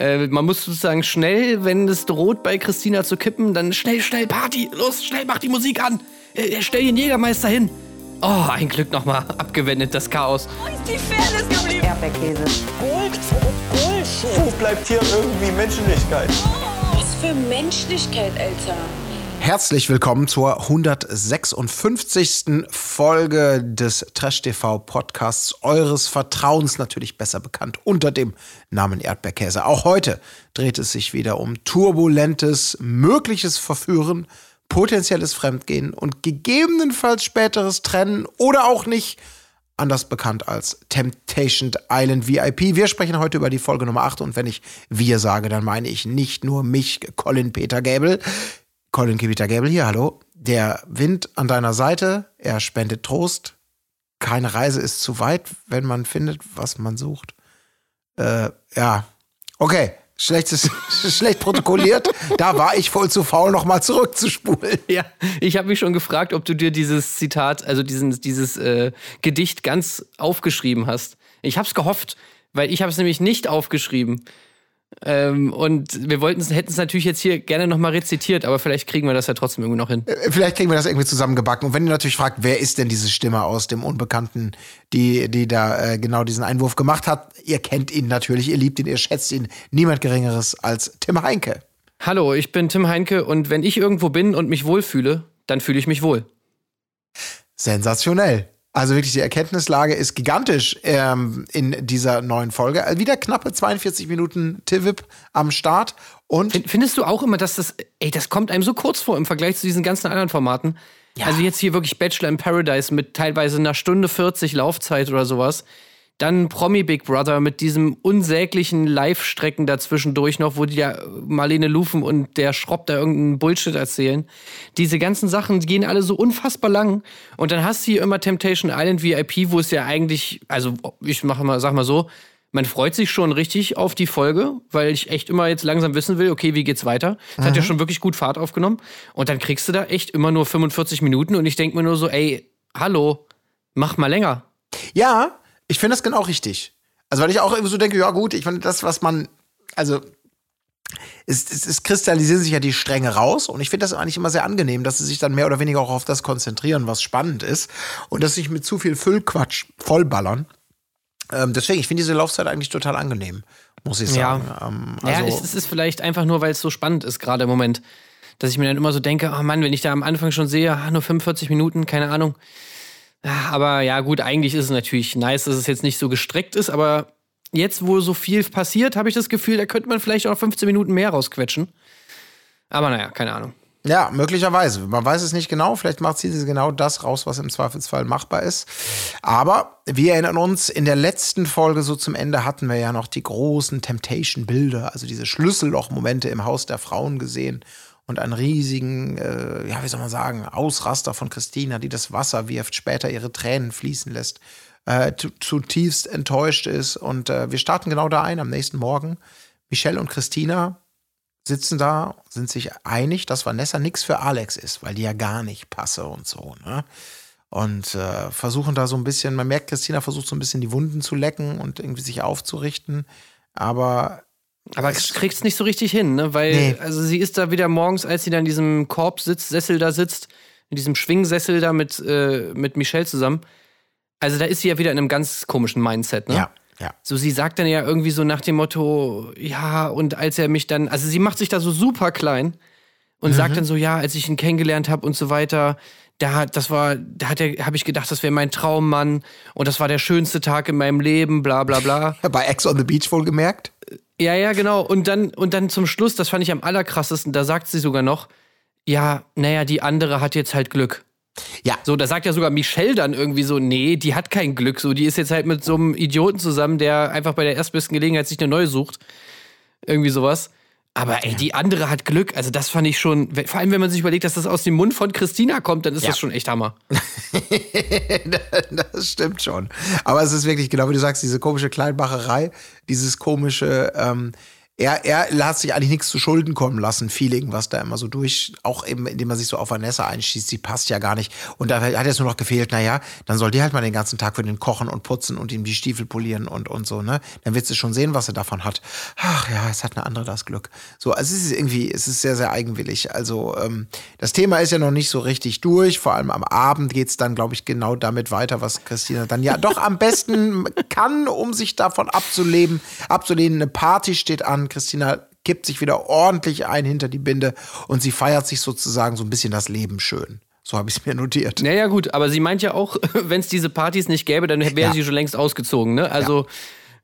Äh, man muss sozusagen schnell, wenn es droht, bei Christina zu kippen, dann schnell, schnell Party. Los, schnell, mach die Musik an. Äh, stell den Jägermeister hin. Oh, ein Glück nochmal abgewendet, das Chaos. Wo ist die Fairness geblieben? Erdbeerkäse. Gold, Bullshit. Wo bleibt hier irgendwie Menschlichkeit? Was für Menschlichkeit, Alter. Herzlich willkommen zur 156. Folge des Trash TV Podcasts eures Vertrauens, natürlich besser bekannt unter dem Namen Erdbeerkäse. Auch heute dreht es sich wieder um turbulentes, mögliches Verführen, potenzielles Fremdgehen und gegebenenfalls späteres Trennen oder auch nicht, anders bekannt als Temptation Island VIP. Wir sprechen heute über die Folge Nummer 8 und wenn ich wir sage, dann meine ich nicht nur mich, Colin Peter Gable. Colin Peter Gable hier, hallo. Der Wind an deiner Seite, er spendet Trost. Keine Reise ist zu weit, wenn man findet, was man sucht. Äh, ja. Okay, Schlechtes, schlecht protokolliert. Da war ich voll zu faul, nochmal zurückzuspulen. Ja, ich habe mich schon gefragt, ob du dir dieses Zitat, also diesen, dieses äh, Gedicht ganz aufgeschrieben hast. Ich habe es gehofft, weil ich habe es nämlich nicht aufgeschrieben. Ähm, und wir wollten hätten es natürlich jetzt hier gerne nochmal rezitiert, aber vielleicht kriegen wir das ja trotzdem irgendwie noch hin. Äh, vielleicht kriegen wir das irgendwie zusammengebacken. Und wenn ihr natürlich fragt, wer ist denn diese Stimme aus dem Unbekannten, die, die da äh, genau diesen Einwurf gemacht hat, ihr kennt ihn natürlich, ihr liebt ihn, ihr schätzt ihn. Niemand Geringeres als Tim Heinke. Hallo, ich bin Tim Heinke und wenn ich irgendwo bin und mich wohlfühle, dann fühle ich mich wohl. Sensationell. Also wirklich, die Erkenntnislage ist gigantisch ähm, in dieser neuen Folge. Also wieder knappe 42 Minuten TVIP am Start. Und Findest du auch immer, dass das, ey, das kommt einem so kurz vor im Vergleich zu diesen ganzen anderen Formaten? Ja. Also jetzt hier wirklich Bachelor in Paradise mit teilweise einer Stunde 40 Laufzeit oder sowas. Dann Promi Big Brother mit diesem unsäglichen Live-Strecken dazwischendurch noch, wo die ja Marlene Lufen und der Schropp da irgendeinen Bullshit erzählen. Diese ganzen Sachen gehen alle so unfassbar lang. Und dann hast du hier immer Temptation Island VIP, wo es ja eigentlich, also ich mach mal, sag mal so, man freut sich schon richtig auf die Folge, weil ich echt immer jetzt langsam wissen will, okay, wie geht's weiter? Das hat ja schon wirklich gut Fahrt aufgenommen. Und dann kriegst du da echt immer nur 45 Minuten und ich denke mir nur so, ey, hallo, mach mal länger. Ja, ich finde das genau richtig. Also, weil ich auch irgendwie so denke, ja gut, ich finde das, was man, also es, es, es kristallisieren sich ja die Stränge raus und ich finde das eigentlich immer sehr angenehm, dass sie sich dann mehr oder weniger auch auf das konzentrieren, was spannend ist und dass sie sich mit zu viel Füllquatsch vollballern. Ähm, deswegen, ich finde diese Laufzeit eigentlich total angenehm, muss ich sagen. Ja, ähm, ja also, es, es ist vielleicht einfach nur, weil es so spannend ist gerade im Moment, dass ich mir dann immer so denke, oh Mann, wenn ich da am Anfang schon sehe, ah, nur 45 Minuten, keine Ahnung. Aber ja, gut, eigentlich ist es natürlich nice, dass es jetzt nicht so gestreckt ist, aber jetzt, wo so viel passiert, habe ich das Gefühl, da könnte man vielleicht auch 15 Minuten mehr rausquetschen. Aber naja, keine Ahnung. Ja, möglicherweise. Man weiß es nicht genau. Vielleicht macht sie genau das raus, was im Zweifelsfall machbar ist. Aber wir erinnern uns, in der letzten Folge so zum Ende hatten wir ja noch die großen Temptation-Bilder, also diese Schlüsselloch-Momente im Haus der Frauen gesehen und einen riesigen, äh, ja, wie soll man sagen, Ausraster von Christina, die das Wasser wirft, später ihre Tränen fließen lässt, äh, zutiefst enttäuscht ist. Und äh, wir starten genau da ein am nächsten Morgen. Michelle und Christina sitzen da, sind sich einig, dass Vanessa nichts für Alex ist, weil die ja gar nicht passe und so. Ne? Und äh, versuchen da so ein bisschen, man merkt, Christina versucht so ein bisschen die Wunden zu lecken und irgendwie sich aufzurichten. Aber aber es kriegt's nicht so richtig hin, ne? Weil, Nee. also sie ist da wieder morgens, als sie da in diesem Korbsitz-Sessel da sitzt, in diesem Schwingsessel da mit, äh, mit Michelle zusammen. Also da ist sie ja wieder in einem ganz komischen Mindset, ne? ja, ja. So, sie sagt dann ja irgendwie so nach dem Motto, ja, und als er mich dann, also sie macht sich da so super klein und sagt dann so, ja, als ich ihn kennengelernt habe und so weiter, da hat, das war, da hat er, habe ich gedacht, das wäre mein Traummann und das war der schönste Tag in meinem Leben, bla bla bla. Bei Ex on the Beach wohl gemerkt. Ja, ja, genau. Und dann, und dann zum Schluss, das fand ich am allerkrassesten, da sagt sie sogar noch, ja, naja, die andere hat jetzt halt Glück. Ja. So, da sagt ja sogar Michelle dann irgendwie so, nee, die hat kein Glück. So, die ist jetzt halt mit so einem Idioten zusammen, der einfach bei der erstbesten Gelegenheit sich eine neue sucht. Irgendwie sowas. Aber ey, die andere hat Glück. Also, das fand ich schon, vor allem wenn man sich überlegt, dass das aus dem Mund von Christina kommt, dann ist Ja. das schon echt Hammer. das stimmt schon. Aber es ist wirklich, genau wie du sagst, diese komische Kleinmacherei, dieses komische, ähm, er, er hat sich eigentlich nichts zu Schulden kommen lassen, Feeling, was da immer so durch, auch eben, indem man sich so auf Vanessa einschießt, sie passt ja gar nicht. Und da hat jetzt nur noch gefehlt, naja, dann soll die halt mal den ganzen Tag für den kochen und putzen und ihm die Stiefel polieren und, und so, ne? Dann wird sie schon sehen, was er davon hat. Ach ja, es hat eine andere das Glück. So, also es ist irgendwie, es ist sehr, sehr eigenwillig. Also, ähm, das Thema ist ja noch nicht so richtig durch. Vor allem am Abend geht's dann, glaube ich, genau damit weiter, was Christina dann ja doch am besten kann, um sich davon abzuleben, abzulehnen. Eine Party steht an, Christina kippt sich wieder ordentlich ein hinter die Binde und sie feiert sich sozusagen so ein bisschen das Leben schön. So habe ich es mir notiert. Naja, gut, aber sie meint ja auch, wenn es diese Partys nicht gäbe, dann wäre Ja. sie schon längst ausgezogen. Ne? Also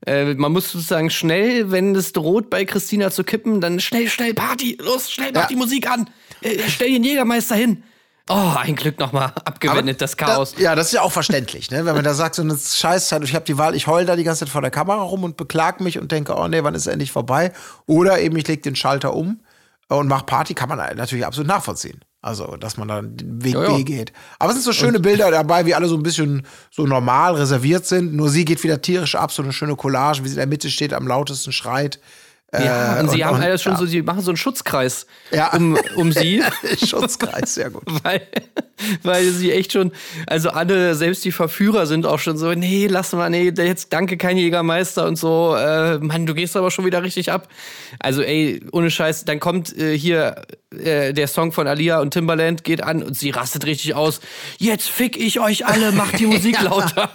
äh, man muss sozusagen schnell, wenn es droht, bei Christina zu kippen, dann schnell, schnell Party, los, schnell, mach Ja. die Musik an, äh, stell den Jägermeister hin. Oh, ein Glück nochmal abgewendet, das Chaos. Da, ja, das ist ja auch verständlich, ne? wenn man da sagt, so eine Scheißzeit, ich habe die Wahl, ich heul da die ganze Zeit vor der Kamera rum und beklag mich und denke, oh nee, wann ist es endlich vorbei? Oder eben ich leg den Schalter um und mach Party, kann man natürlich absolut nachvollziehen. Also, dass man da den Weg ja. B geht. Aber es sind so schöne Bilder dabei, wie alle so ein bisschen so normal reserviert sind. Nur sie geht wieder tierisch ab, so eine schöne Collage, wie sie in der Mitte steht, am lautesten schreit. Ja, Äh, und sie und- haben alles schon ja. so, sie machen so einen Schutzkreis Ja. um, um sie. Schutzkreis, sehr gut. weil, weil sie echt schon, also alle, selbst die Verführer sind auch schon so, nee, lass mal, nee, jetzt danke kein Jägermeister und so, äh, Mann, du gehst aber schon wieder richtig ab. Also ey, ohne Scheiß, dann kommt äh, hier äh, der Song von Alia und Timbaland geht an und sie rastet richtig aus. Jetzt fick ich euch alle, macht die Musik lauter.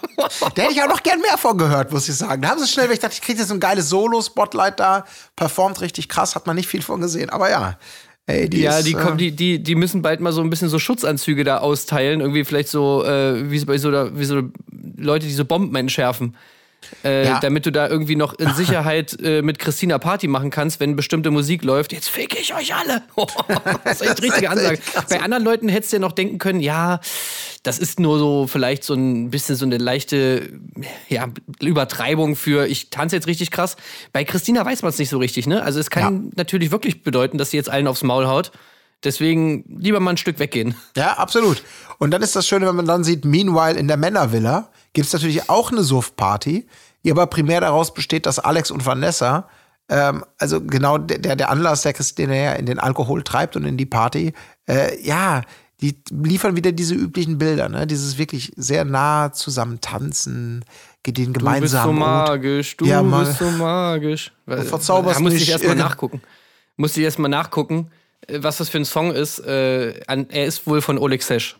Da hätte ich auch noch gern mehr von gehört, muss ich sagen. Da haben sie schnell, weil ich dachte, ich kriege jetzt so ein geiles Solo-Spotlight da, performt richtig krass, hat man nicht viel von gesehen. Aber ja, ey, die Ja, ist, die, äh, kommen, die, die, die müssen bald mal so ein bisschen so Schutzanzüge da austeilen. Irgendwie vielleicht so, äh, wie, so, wie so Leute, die so Bomben entschärfen. Äh, Ja. Damit du da irgendwie noch in Sicherheit äh, mit Christina Party machen kannst, wenn bestimmte Musik läuft. Jetzt fick ich euch alle. das ist echt richtige Ansage. Bei anderen Leuten hättest du ja noch denken können, ja, das ist nur so vielleicht so ein bisschen so eine leichte ja, Übertreibung für ich tanze jetzt richtig krass. Bei Christina weiß man es nicht so richtig, ne? Also es kann natürlich wirklich bedeuten, dass sie jetzt allen aufs Maul haut. Deswegen lieber mal ein Stück weggehen. Ja, absolut. Und dann ist das Schöne, wenn man dann sieht, meanwhile in der Männervilla gibt es natürlich auch eine Suff-Party, die aber primär daraus besteht, dass Alex und Vanessa, ähm, also genau der, der Anlass, der Christina ja in den Alkohol treibt und in die Party, äh, ja, die liefern wieder diese üblichen Bilder, ne? Dieses wirklich sehr nah zusammen tanzen, den Du bist so gemeinsamen magisch, du Ja, bist so magisch. Weil- verzauberst Da musste ich erstmal nachgucken. Musste ich erstmal nachgucken, äh, was das für ein Song ist. Äh, er ist wohl von Oleg Sesh.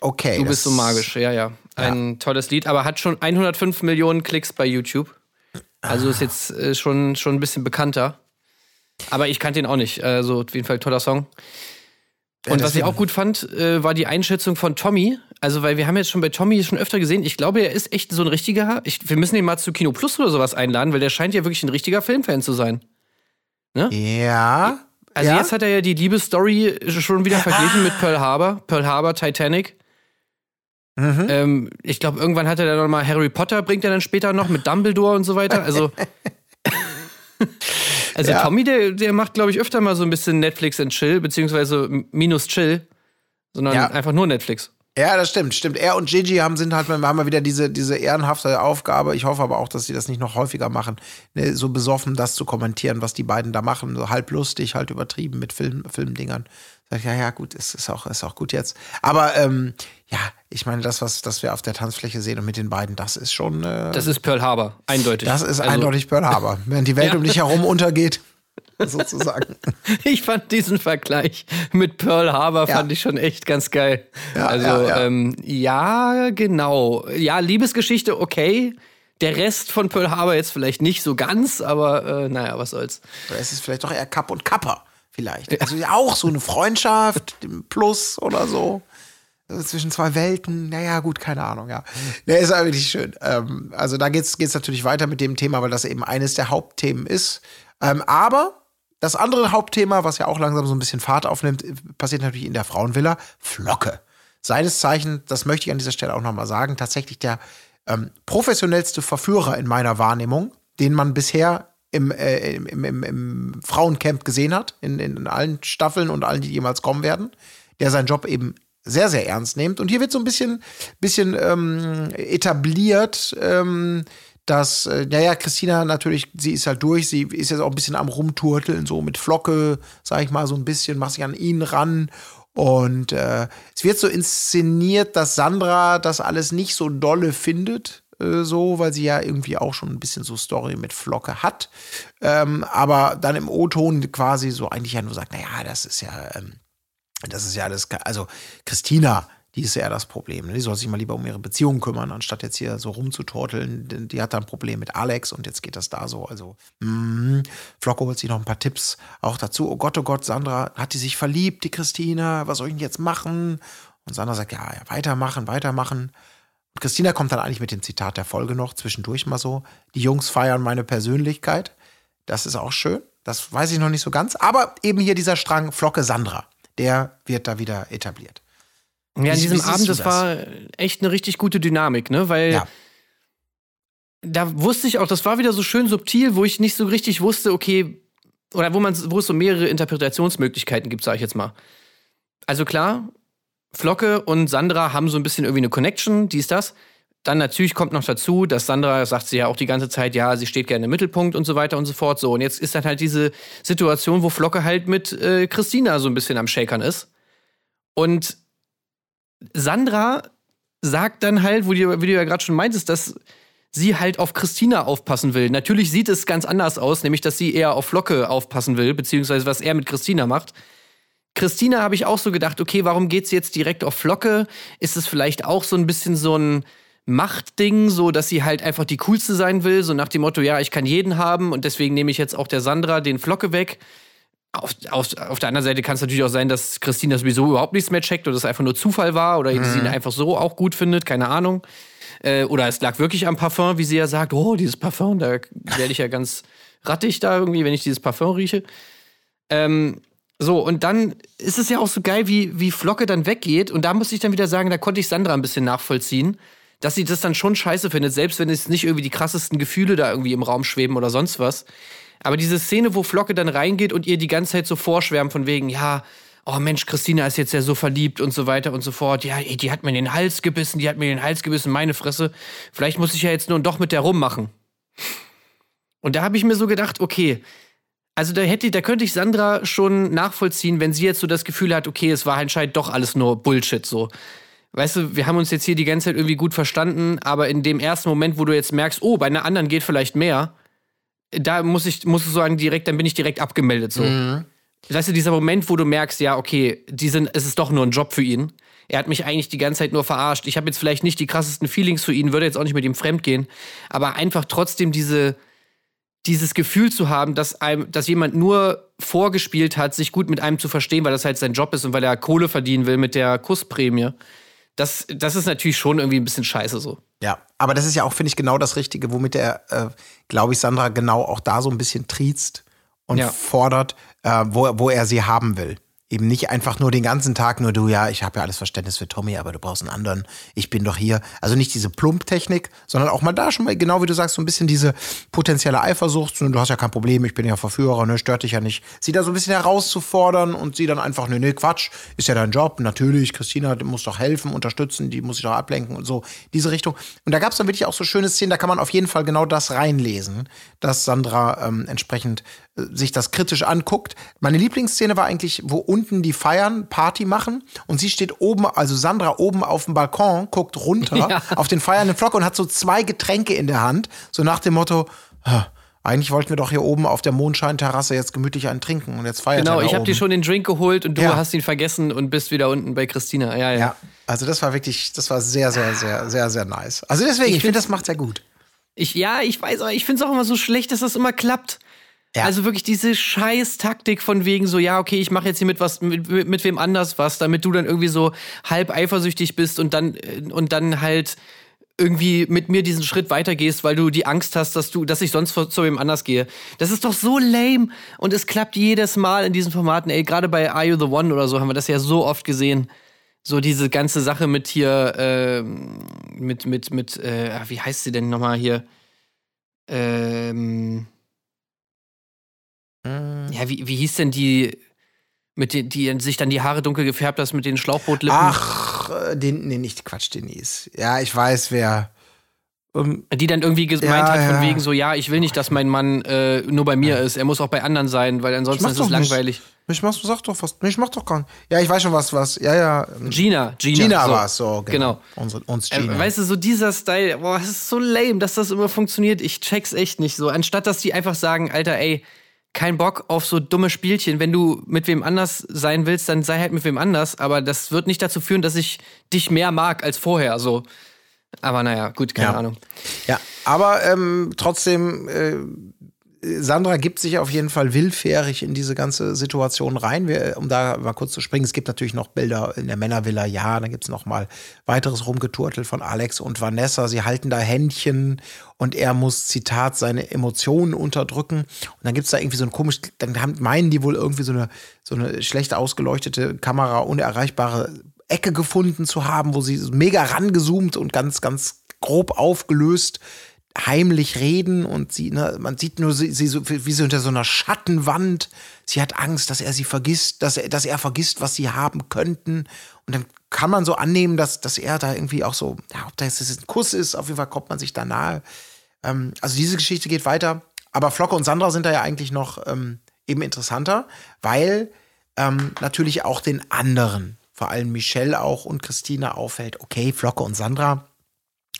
Okay. Du bist so magisch, ja, ja. Ein tolles Lied, aber hat schon 105 Millionen Klicks bei YouTube. Also ist jetzt äh, schon, schon ein bisschen bekannter. Aber ich kannte ihn auch nicht. Also auf jeden Fall toller Song. Ja, Und was ich auch gut fand, äh, war die Einschätzung von Tommy. Also, weil wir haben jetzt schon bei Tommy schon öfter gesehen, ich glaube, er ist echt so ein richtiger. Ich, wir müssen ihn mal zu Kino Plus oder sowas einladen, weil der scheint ja wirklich ein richtiger Filmfan zu sein. Ja. Also ja? jetzt hat er ja die Liebesstory schon wieder verglichen mit Pearl Harbor, Pearl Harbor, Titanic. Mhm. Ähm, ich glaube, irgendwann hat er dann noch mal Harry Potter, bringt er dann später noch mit Dumbledore und so weiter. Also, also Ja. Tommy, der, der macht, glaube ich, öfter mal so ein bisschen Netflix and Chill, beziehungsweise minus Chill, sondern Ja. einfach nur Netflix. Ja, das stimmt, stimmt. Er und Gigi haben sind halt haben mal wieder diese, diese ehrenhafte Aufgabe. Ich hoffe aber auch, dass sie das nicht noch häufiger machen, ne, so besoffen das zu kommentieren, was die beiden da machen, so halb lustig, halt übertrieben mit Film, Filmdingern. Sag ich, ja, ja, gut, ist, ist auch, ist auch gut jetzt. Aber ähm, ja, ich meine, das, was das wir auf der Tanzfläche sehen und mit den beiden, das ist schon, äh, Das ist Pearl Harbor, eindeutig. das ist Also, eindeutig Pearl Harbor. Während die Welt Ja. um dich herum untergeht, sozusagen. Ich fand diesen Vergleich mit Pearl Harbor Ja. fand ich schon echt ganz geil. Ja, also. Ähm, ja, genau. Ja, Liebesgeschichte okay. Der Rest von Pearl Harbor jetzt vielleicht nicht so ganz, aber äh, naja, was soll's. Oder ist es vielleicht doch eher Kapp und Kapper, vielleicht. Also ja, auch so eine Freundschaft, Plus oder so. Also Zwischen zwei Welten, naja, gut, keine Ahnung, ja. Der ist wirklich schön. Ähm, also da geht's geht's natürlich weiter mit dem Thema, weil das eben eines der Hauptthemen ist. Ähm, aber das andere Hauptthema, was ja auch langsam so ein bisschen Fahrt aufnimmt, passiert natürlich in der Frauenvilla. Flocke. Seines Zeichen, das möchte ich an dieser Stelle auch nochmal sagen, tatsächlich der ähm, professionellste Verführer in meiner Wahrnehmung, den man bisher im, äh, im, im, im, Frauencamp gesehen hat, in, in, in allen Staffeln und allen, die jemals kommen werden, der seinen Job eben sehr, sehr ernst nimmt. Und hier wird so ein bisschen, bisschen ähm, etabliert, ähm, dass, äh, naja, Christina natürlich, sie ist halt durch, sie ist jetzt auch ein bisschen am Rumturteln, so mit Flocke, sag ich mal, so ein bisschen, macht sich an ihn ran. Und äh, es wird so inszeniert, dass Sandra das alles nicht so dolle findet, äh, so, weil sie ja irgendwie auch schon ein bisschen so Story mit Flocke hat. Ähm, aber dann im O-Ton quasi so eigentlich ja nur sagt, naja, das ist ja, ähm, das ist ja alles, also Christina die ist ja das Problem. Ne? Die soll sich mal lieber um ihre Beziehung kümmern, anstatt jetzt hier so rumzutorteln. Die hat da ein Problem mit Alex und jetzt geht das da so. Also, mh, Flocko holt sich noch ein paar Tipps auch dazu. Oh Gott, oh Gott, Sandra, hat die sich verliebt, die Christina? Was soll ich denn jetzt machen? Und Sandra sagt, ja, ja, weitermachen, weitermachen. Christina kommt dann eigentlich mit dem Zitat der Folge noch zwischendurch mal so. Die Jungs feiern meine Persönlichkeit. Das ist auch schön. Das weiß ich noch nicht so ganz. Aber eben hier dieser Strang Flocke Sandra, der wird da wieder etabliert. Ja, an diesem Abend, das, das, war echt eine richtig gute Dynamik, ne? Weil ja. da wusste ich auch, das war wieder so schön subtil, wo ich nicht so richtig wusste, okay, oder wo man, wo es so mehrere Interpretationsmöglichkeiten gibt, sag ich jetzt mal. Also klar, Flocke und Sandra haben so ein bisschen irgendwie eine Connection, dies, das. Dann natürlich kommt noch dazu, dass Sandra, sagt sie ja auch die ganze Zeit, ja, sie steht gerne im Mittelpunkt und so weiter und so fort. So, und jetzt ist dann halt diese Situation, wo Flocke halt mit äh, Christina so ein bisschen am Shakern ist. Und Sandra sagt dann halt, wo du, wie du ja gerade schon meintest, dass sie halt auf Christina aufpassen will. Natürlich sieht es ganz anders aus, nämlich dass sie eher auf Flocke aufpassen will, beziehungsweise was er mit Christina macht. Christina habe ich auch so gedacht, okay, warum geht sie jetzt direkt auf Flocke? Ist es vielleicht auch so ein bisschen so ein Machtding, so dass sie halt einfach die coolste sein will, so nach dem Motto, ja, ich kann jeden haben und deswegen nehme ich jetzt auch der Sandra den Flocke weg. Auf, auf, auf, der anderen Seite kann es natürlich auch sein, dass Christine sowieso überhaupt nichts mehr checkt oder es einfach nur Zufall war oder mhm. sie ihn einfach so auch gut findet, keine Ahnung. Äh, oder es lag wirklich am Parfum, wie sie ja sagt, oh, dieses Parfum, da werde ich ja ganz rattig da irgendwie, wenn ich dieses Parfum rieche. Ähm, so, und dann ist es ja auch so geil, wie, wie Flocke dann weggeht. Und da muss ich dann wieder sagen, da konnte ich Sandra ein bisschen nachvollziehen, dass sie das dann schon scheiße findet, selbst wenn es nicht irgendwie die krassesten Gefühle da irgendwie im Raum schweben oder sonst was. Aber diese Szene, wo Flocke dann reingeht und ihr die ganze Zeit so vorschwärmt von wegen, ja, oh Mensch, Christina ist jetzt ja so verliebt und so weiter und so fort. Ja, ey, die hat mir den Hals gebissen, die hat mir den Hals gebissen, meine Fresse. Vielleicht muss ich ja jetzt nun doch mit der rummachen. Und da habe ich mir so gedacht, okay, also da hätte, da könnte ich Sandra schon nachvollziehen, wenn sie jetzt so das Gefühl hat, okay, es war anscheinend doch alles nur Bullshit so. Weißt du, wir haben uns jetzt hier die ganze Zeit irgendwie gut verstanden, aber in dem ersten Moment, wo du jetzt merkst, oh, bei einer anderen geht vielleicht mehr, da muss ich, muss ich sagen, direkt, dann bin ich direkt abgemeldet. So. Mhm. Weißt du, dieser Moment, wo du merkst, ja, okay, die sind, es ist doch nur ein Job für ihn. Er hat mich eigentlich die ganze Zeit nur verarscht. Ich habe jetzt vielleicht nicht die krassesten Feelings für ihn, würde jetzt auch nicht mit ihm fremdgehen, aber einfach trotzdem diese, dieses Gefühl zu haben, dass, einem, dass jemand nur vorgespielt hat, sich gut mit einem zu verstehen, weil das halt sein Job ist und weil er Kohle verdienen will mit der Kussprämie. Das, das ist natürlich schon irgendwie ein bisschen scheiße so. Ja, aber das ist ja auch, finde ich, genau das Richtige, womit er, äh, glaube ich, Sandra genau auch da so ein bisschen triezt und ja. fordert, äh, wo, wo er sie haben will. Eben nicht einfach nur den ganzen Tag nur du, ja, ich habe ja alles Verständnis für Tommy, aber du brauchst einen anderen, ich bin doch hier. Also nicht diese Plump-Technik, sondern auch mal da schon mal, genau wie du sagst, so ein bisschen diese potenzielle Eifersucht. Du hast ja kein Problem, ich bin ja Verführer, ne, stört dich ja nicht. Sie da so ein bisschen herauszufordern und sie dann einfach, ne, ne, Quatsch, ist ja dein Job, natürlich, Christina muss doch helfen, unterstützen, die muss sich doch ablenken und so, diese Richtung. Und da gab es dann wirklich auch so schöne Szenen, da kann man auf jeden Fall genau das reinlesen, dass Sandra ähm, entsprechend sich das kritisch anguckt. Meine Lieblingsszene war eigentlich, wo unten die feiern, Party machen und sie steht oben, also Sandra oben auf dem Balkon, guckt runter ja. auf den feiernden Flock und hat so zwei Getränke in der Hand, so nach dem Motto, eigentlich wollten wir doch hier oben auf der Mondscheinterrasse jetzt gemütlich einen trinken und jetzt feiern Genau, ich habe dir schon den Drink geholt und du ja. hast ihn vergessen und bist wieder unten bei Christina. Ja, ja. ja also das war wirklich, das war sehr, sehr, sehr, sehr, sehr nice. Also deswegen, ich, ich finde, das macht sehr gut. Ich, ja, ich weiß, aber ich finde es auch immer so schlecht, dass das immer klappt. Ja. Also wirklich diese scheiß Taktik von wegen so, ja, okay, ich mache jetzt hier mit was mit, mit, wem anders was, damit du dann irgendwie so halb eifersüchtig bist und dann äh, und dann halt irgendwie mit mir diesen Schritt weitergehst, weil du die Angst hast, dass du, dass ich sonst zu wem anders gehe. Das ist doch so lame und es klappt jedes Mal in diesen Formaten. Ey, gerade bei Are You the One oder so haben wir das ja so oft gesehen. So diese ganze Sache mit hier, äh, mit mit mit, äh, wie heißt sie denn nochmal hier? Ähm. Ja, wie, wie hieß denn die, mit den, die sich dann die Haare dunkel gefärbt hast mit den Schlauchbootlippen? Ach, äh, den, nee, nicht Quatsch, Denise. Ja, ich weiß, wer. Die dann irgendwie gemeint Ja, hat, von ja. wegen so, ja, ich will nicht, dass mein Mann äh, nur bei mir ist. Er muss auch bei anderen sein, weil ansonsten ist es langweilig. Ich mach's, sag doch was. Ich mach doch gar nicht. Ja, ich weiß schon was, was. Ja, ja. Gina, Gina. Gina so. war's so, genau. Genau. Unsere, uns Äh, Gina. weißt du, so dieser Style, boah, das ist so lame, dass das immer funktioniert. Ich check's echt nicht so. Anstatt dass die einfach sagen, Alter, ey, kein Bock auf so dumme Spielchen. Wenn du mit wem anders sein willst, dann sei halt mit wem anders. Aber das wird nicht dazu führen, dass ich dich mehr mag als vorher. So. Aber naja, gut, keine Ja. Ahnung. Ja, aber ähm, trotzdem, äh, Sandra gibt sich auf jeden Fall willfährig in diese ganze Situation rein. Wir, um da mal kurz zu springen, es gibt natürlich noch Bilder in der Männervilla, ja, dann gibt es noch mal weiteres Rumgeturtel von Alex und Vanessa. Sie halten da Händchen und er muss, Zitat, seine Emotionen unterdrücken. Und dann gibt es da irgendwie so ein komisch, dann haben, meinen die wohl irgendwie so eine, so eine schlecht ausgeleuchtete Kamera, unerreichbare Ecke gefunden zu haben, wo sie mega rangezoomt und ganz, ganz grob aufgelöst heimlich reden und sie, ne, man sieht nur sie, sie so, wie sie unter so einer Schattenwand. Sie hat Angst, dass er sie vergisst, dass er, dass er vergisst, was sie haben könnten. Und dann kann man so annehmen, dass, dass er da irgendwie auch so, ja, ob das jetzt ein Kuss ist, auf jeden Fall kommt man sich da nahe. Ähm, also diese Geschichte geht weiter. Aber Flocke und Sandra sind da ja eigentlich noch ähm, eben interessanter, weil ähm, natürlich auch den anderen, vor allem Michelle auch und Christina auffällt, okay, Flocke und Sandra,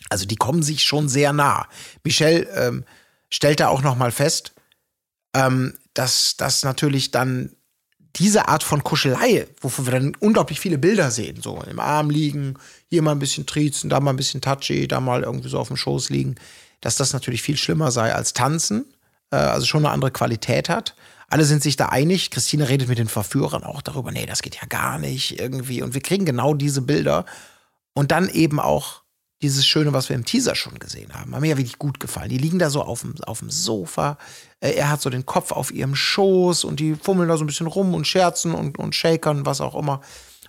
also die kommen sich schon sehr nah. Michelle ähm, stellt da auch noch mal fest, ähm, dass das natürlich dann diese Art von Kuschelei, wovon wir dann unglaublich viele Bilder sehen, so im Arm liegen, hier mal ein bisschen triezen, da mal ein bisschen touchy, da mal irgendwie so auf dem Schoß liegen, dass das natürlich viel schlimmer sei als tanzen, äh, also schon eine andere Qualität hat. Alle sind sich da einig. Christine redet mit den Verführern auch darüber, nee, das geht ja gar nicht irgendwie. Und wir kriegen genau diese Bilder. Und dann eben auch dieses Schöne, was wir im Teaser schon gesehen haben. Hat mir ja wirklich gut gefallen. Die liegen da so auf dem, auf dem Sofa. Äh, Er hat so den Kopf auf ihrem Schoß und die fummeln da so ein bisschen rum und scherzen und, und shakern, was auch immer.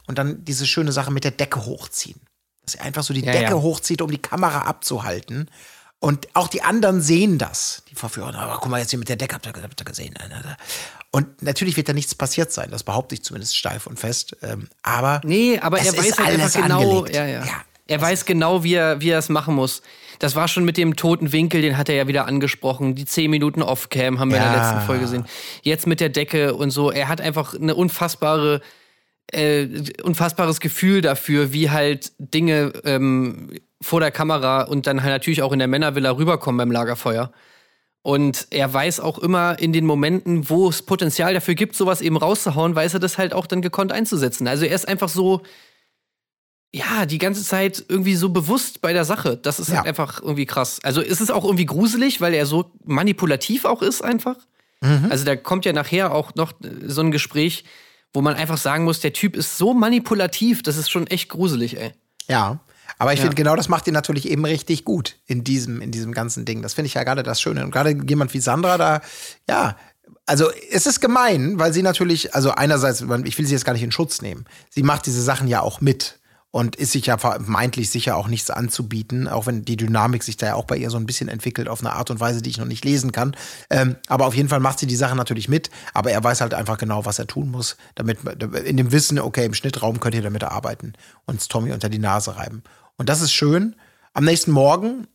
Und dann diese schöne Sache mit der Decke hochziehen. Dass er einfach so die Ja, Decke ja. hochzieht, um die Kamera abzuhalten. Und auch die anderen sehen das. Die Verführer, aber guck mal jetzt hier mit der Decke, habt ihr, habt ihr gesehen. Und natürlich wird da nichts passiert sein. Das behaupte ich zumindest steif und fest. Ähm, Aber Nee, aber er weiß halt alles einfach genau, ja, ja. Ja. Er weiß genau, wie er, wie er es machen muss. Das war schon mit dem toten Winkel, den hat er ja wieder angesprochen. Die 10 Minuten Off-Cam haben wir in der Ja. letzten Folge gesehen. Jetzt mit der Decke und so. Er hat einfach eine unfassbare, äh, unfassbares Gefühl dafür, wie halt Dinge ähm, vor der Kamera und dann halt natürlich auch in der Männervilla rüberkommen beim Lagerfeuer. Und er weiß auch immer in den Momenten, wo es Potenzial dafür gibt, sowas eben rauszuhauen, weiß er das halt auch dann gekonnt einzusetzen. Also er ist einfach so, ja, die ganze Zeit irgendwie so bewusst bei der Sache. Das ist Ja. halt einfach irgendwie krass. Also es ist auch irgendwie gruselig, weil er so manipulativ auch ist einfach. Mhm. Also da kommt ja nachher auch noch so ein Gespräch, wo man einfach sagen muss, der Typ ist so manipulativ, das ist schon echt gruselig, ey. Ja. Aber ich Ja. finde, genau das macht ihn natürlich eben richtig gut in diesem, in diesem ganzen Ding. Das finde ich ja gerade das Schöne. Und gerade jemand wie Sandra da, ja, also es ist gemein, weil sie natürlich, also einerseits, ich will sie jetzt gar nicht in Schutz nehmen. Sie macht diese Sachen ja auch mit und ist sich ja vermeintlich sicher auch nichts anzubieten, auch wenn die Dynamik sich da ja auch bei ihr so ein bisschen entwickelt auf eine Art und Weise, die ich noch nicht lesen kann. Ähm, aber auf jeden Fall macht sie die Sachen natürlich mit, aber er weiß halt einfach genau, was er tun muss, damit in dem Wissen, okay, im Schnittraum könnt ihr damit arbeiten und Tommy unter die Nase reiben. Und das ist schön. Am nächsten Morgen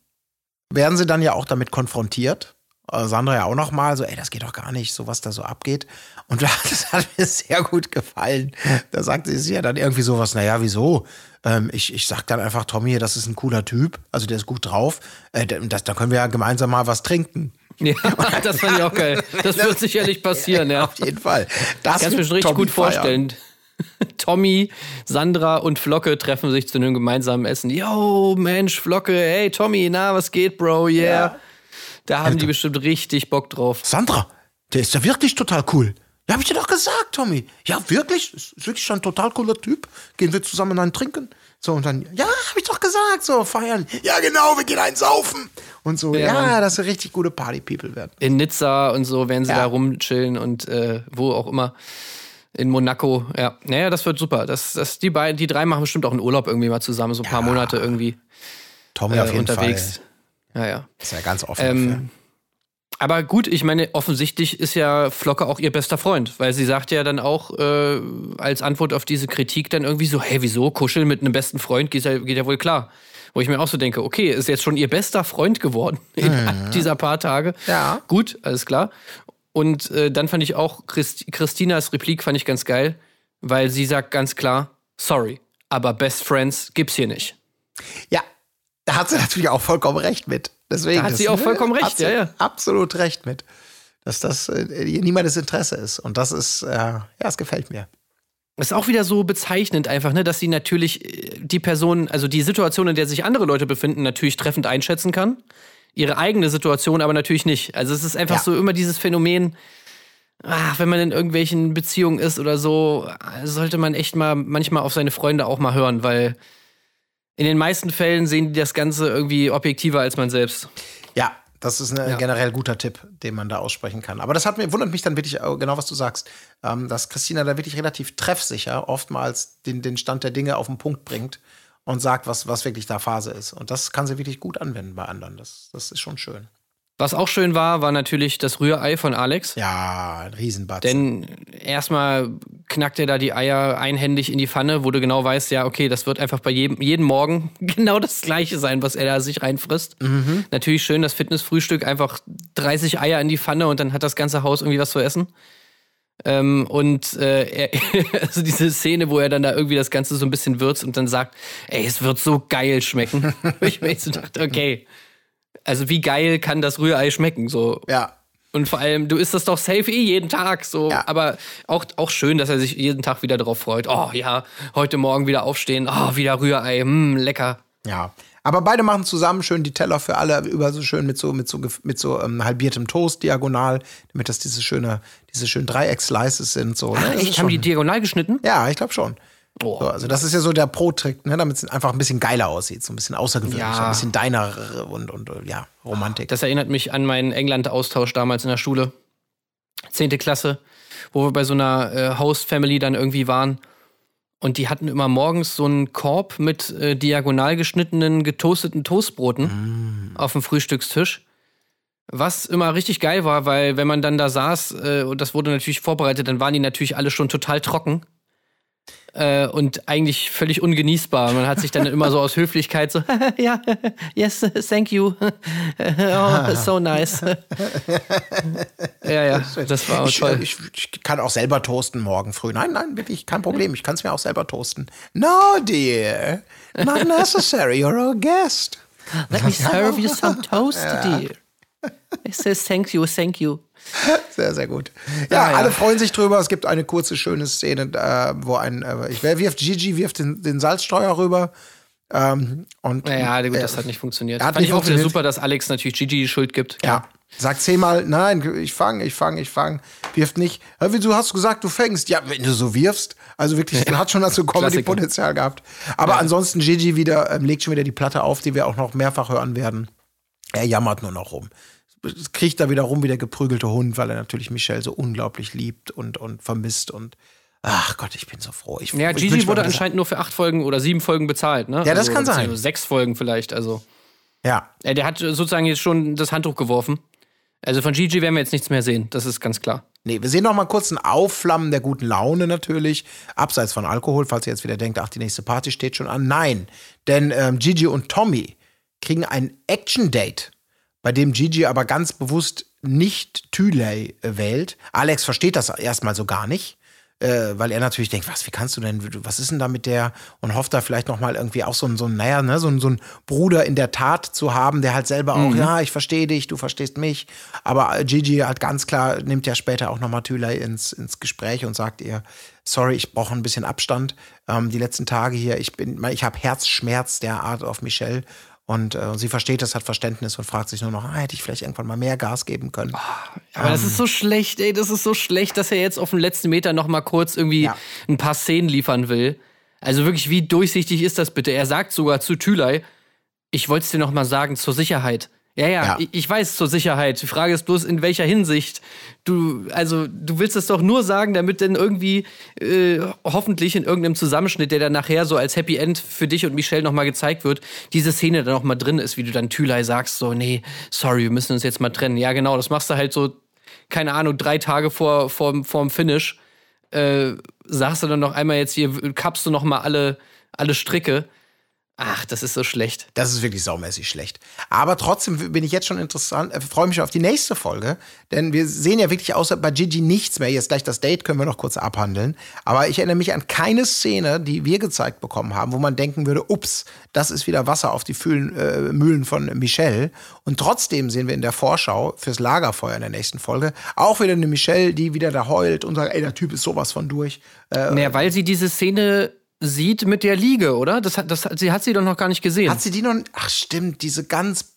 werden sie dann ja auch damit konfrontiert. Äh, Sandra ja auch noch mal so, ey, das geht doch gar nicht, so was da so abgeht. Und das hat mir sehr gut gefallen. Da sagte sie ja dann irgendwie sowas, naja, wieso? Ähm, ich, ich sag dann einfach, Tommy, das ist ein cooler Typ, also der ist gut drauf. Äh, das, da können wir ja gemeinsam mal was trinken. Ja, das fand ich auch geil. Das wird sicherlich passieren, ja. Auf jeden Fall. Das Kannst mir wird schon richtig Tommy gut feiern. vorstellen. Tommy, Sandra und Flocke treffen sich zu einem gemeinsamen Essen. Yo, Mensch, Flocke, hey Tommy, na, was geht, Bro? Yeah. Ja. Da haben die bestimmt richtig Bock drauf. Sandra, der ist ja wirklich total cool. Ja, hab ich dir doch gesagt, Tommy. Ja, wirklich? Ist ist wirklich schon ein total cooler Typ. Gehen wir zusammen einen trinken? So, und dann, ja, hab ich doch gesagt, so, feiern. Ja, genau, wir gehen einen saufen. Und so, Ja, ja, dass wir richtig gute Party-People werden. In Nizza und so werden sie Ja. da rumchillen und äh, wo auch immer. In Monaco, ja. Naja, das wird super. Das, das, die, beiden, die drei machen bestimmt auch einen Urlaub irgendwie mal zusammen, so ein paar Monate irgendwie Tommy äh, auf jeden unterwegs. Fall. Ja, ja. Ist ja ganz offen. Ähm, Aber gut, ich meine, offensichtlich ist ja Flocke auch ihr bester Freund, weil sie sagt ja dann auch äh, als Antwort auf diese Kritik dann irgendwie so, hey, wieso kuscheln mit einem besten Freund geht ja, geht ja wohl klar. Wo ich mir auch so denke, okay, ist jetzt schon ihr bester Freund geworden in dieser paar Tage. Ja. Gut, alles klar. Und äh, dann fand ich auch Christ Christinas Replik fand ich ganz geil, weil sie sagt ganz klar, sorry, aber Best Friends gibt's hier nicht. Ja, da hat sie natürlich auch vollkommen recht mit. Deswegen Da hat sie auch vollkommen recht, hat sie ja, ja. Absolut recht mit. Dass das äh, niemandes Interesse ist. Und das ist, äh, ja, es gefällt mir. Ist auch wieder so bezeichnend einfach, ne, dass sie natürlich äh, die Person, also die Situation, in der sich andere Leute befinden, natürlich treffend einschätzen kann. Ihre eigene Situation aber natürlich nicht. Also es ist einfach Ja. so immer dieses Phänomen, ah, wenn man in irgendwelchen Beziehungen ist oder so, sollte man echt mal manchmal auf seine Freunde auch mal hören, weil in den meisten Fällen sehen die das Ganze irgendwie objektiver als man selbst. Ja, das ist ein Ja. generell guter Tipp, den man da aussprechen kann. Aber das hat mir, wundert mich dann wirklich, äh, genau was du sagst, ähm, dass Christina da wirklich relativ treffsicher oftmals den, den Stand der Dinge auf den Punkt bringt und sagt, was, was wirklich da Phase ist. Und das kann sie wirklich gut anwenden bei anderen. Das, das ist schon schön. Was auch schön war, war natürlich das Rührei von Alex. Ja, ein Riesenbatz. Denn erstmal knackt er da die Eier einhändig in die Pfanne, wo du genau weißt, ja, okay, das wird einfach bei jedem, jeden Morgen genau das Gleiche sein, was er da sich reinfrisst. Natürlich schön, das Fitnessfrühstück, einfach 30 Eier in die Pfanne und dann hat das ganze Haus irgendwie was zu essen. Ähm, und äh, er, also diese Szene, wo er dann da irgendwie das Ganze so ein bisschen würzt und dann sagt, ey, es wird so geil schmecken. Ich mir echt so dachte, okay, also wie geil kann das Rührei schmecken? So, ja, und vor allem, du isst das doch safe eh jeden Tag so. Ja. Aber auch, auch schön, dass er sich jeden Tag wieder drauf freut. Oh ja, heute Morgen wieder aufstehen. Oh, wieder Rührei. Mm, lecker. Ja. Aber beide machen zusammen schön die Teller für alle über so schön mit so mit so mit so ähm, halbiertem Toast diagonal, damit das diese schöne diese schönen Dreieck-Slices sind so. Ne? Ist Echt, haben die diagonal geschnitten? Ja, ich glaube schon. Oh. So, also das ist ja so der Pro-Trick, ne, damit es einfach ein bisschen geiler aussieht, so ein bisschen außergewöhnlicher, Ja. ein bisschen deiner und, und äh, ja, Romantik. Das erinnert mich an meinen England-Austausch damals in der Schule. Zehnte Klasse, wo wir bei so einer äh, Host-Family dann irgendwie waren. Und die hatten immer morgens so einen Korb mit äh, diagonal geschnittenen, getoasteten Toastbroten auf dem Frühstückstisch. Was immer richtig geil war, weil wenn man dann da saß, äh, und das wurde natürlich vorbereitet, dann waren die natürlich alle schon total trocken. Äh, und eigentlich völlig ungenießbar. Man hat sich dann immer so aus Höflichkeit so, ja, yes, thank you. oh, so nice. ja, ja, das war auch ich, toll. äh, ich, ich kann auch selber toasten morgen früh. Nein, nein, wirklich, kein Problem. Ich kann es mir auch selber toasten. No, dear. Not necessary. You're a guest. Let me serve you some toast, dear. It says thank you, thank you. Sehr, sehr gut. Ja, Ah, ja. alle freuen sich drüber. Es gibt eine kurze, schöne Szene, äh, wo ein, äh, ich wer wirft, Gigi wirft den, den Salzstreuer rüber. Ähm, und Ja, gut, äh, das hat nicht funktioniert. hat Fand nicht ich auch wieder funktioniert. super, dass Alex natürlich Gigi die Schuld gibt. Ja. Sagt zehnmal, nein, ich fange, ich fange, ich fange. Wirft nicht. Ja, wie, Du hast gesagt, du fängst. Ja, wenn du so wirfst. Also wirklich, du hat schon dazu Comedy-Potenzial gehabt. Aber ansonsten, Gigi wieder, ähm, legt schon wieder die Platte auf, die wir auch noch mehrfach hören werden. Er jammert nur noch rum. Es Kriecht da wieder rum wie der geprügelte Hund, weil er natürlich Michelle so unglaublich liebt und, und vermisst und ach Gott, ich bin so froh. Ich, Ja, ich Gigi wurde anscheinend nur für acht Folgen oder sieben Folgen bezahlt, ne? Ja, das kann sein. Sechs Folgen vielleicht, also. Ja, Ja, der hat sozusagen jetzt schon das Handtuch geworfen. Also von Gigi werden wir jetzt nichts mehr sehen, das ist ganz klar. Nee, wir sehen noch mal kurz ein Aufflammen der guten Laune natürlich, abseits von Alkohol, falls ihr jetzt wieder denkt, ach, die nächste Party steht schon an. Nein, denn ähm, Gigi und Tommy kriegen ein Action-Date, bei dem Gigi aber ganz bewusst nicht Thüley äh, wählt. Alex versteht das erstmal so gar nicht. Äh, weil er natürlich denkt, was, wie kannst du denn, was ist denn da mit der? Und hofft da vielleicht noch mal irgendwie auch so ein, so ein naja, ne, so ein, so ein Bruder in der Tat zu haben, der halt selber auch, ja, ich verstehe dich, du verstehst mich. Aber äh, Gigi halt ganz klar, nimmt ja später auch noch mal Thüley ins, ins Gespräch und sagt ihr, sorry, ich brauche ein bisschen Abstand. Ähm, die letzten Tage hier, ich bin, ich habe Herzschmerz der Art auf Michelle. Und äh, sie versteht das, hat Verständnis und fragt sich nur noch, ah, hätte ich vielleicht irgendwann mal mehr Gas geben können. Aber das ist so schlecht, ey, das ist so schlecht, dass er jetzt auf den letzten Meter noch mal kurz irgendwie Ja. ein paar Szenen liefern will. Also wirklich, wie durchsichtig ist das bitte? Er sagt sogar zu Thülei, ich wollte es dir noch mal sagen, zur Sicherheit. Ja, ja, Ja. Ich, ich weiß zur Sicherheit. Die Frage ist bloß, in welcher Hinsicht. Du, also, du willst es doch nur sagen, damit dann irgendwie äh, hoffentlich in irgendeinem Zusammenschnitt, der dann nachher so als Happy End für dich und Michelle nochmal gezeigt wird, diese Szene dann auch mal drin ist, wie du dann Thülei sagst, so, nee, sorry, wir müssen uns jetzt mal trennen. Ja, genau, das machst du halt so, keine Ahnung, drei Tage vor, vor, vorm Finish. Äh, sagst du dann noch einmal jetzt hier, kappst du noch mal alle, alle Stricke. Ach, das ist so schlecht. Das ist wirklich saumäßig schlecht. Aber trotzdem bin ich jetzt schon interessant, äh, freue mich schon auf die nächste Folge, denn wir sehen ja wirklich außer bei Gigi nichts mehr. Jetzt gleich das Date können wir noch kurz abhandeln. Aber ich erinnere mich an keine Szene, die wir gezeigt bekommen haben, wo man denken würde, ups, das ist wieder Wasser auf die Fühlen, äh, Mühlen von Michelle. Und trotzdem sehen wir in der Vorschau fürs Lagerfeuer in der nächsten Folge auch wieder eine Michelle, die wieder da heult und sagt, ey, der Typ ist sowas von durch. Äh, Naja, weil sie diese Szene sieht mit der Liege, oder? Das hat, das, hat- sie hat sie doch noch gar nicht gesehen. Hat sie die noch? Ach stimmt, diese ganz.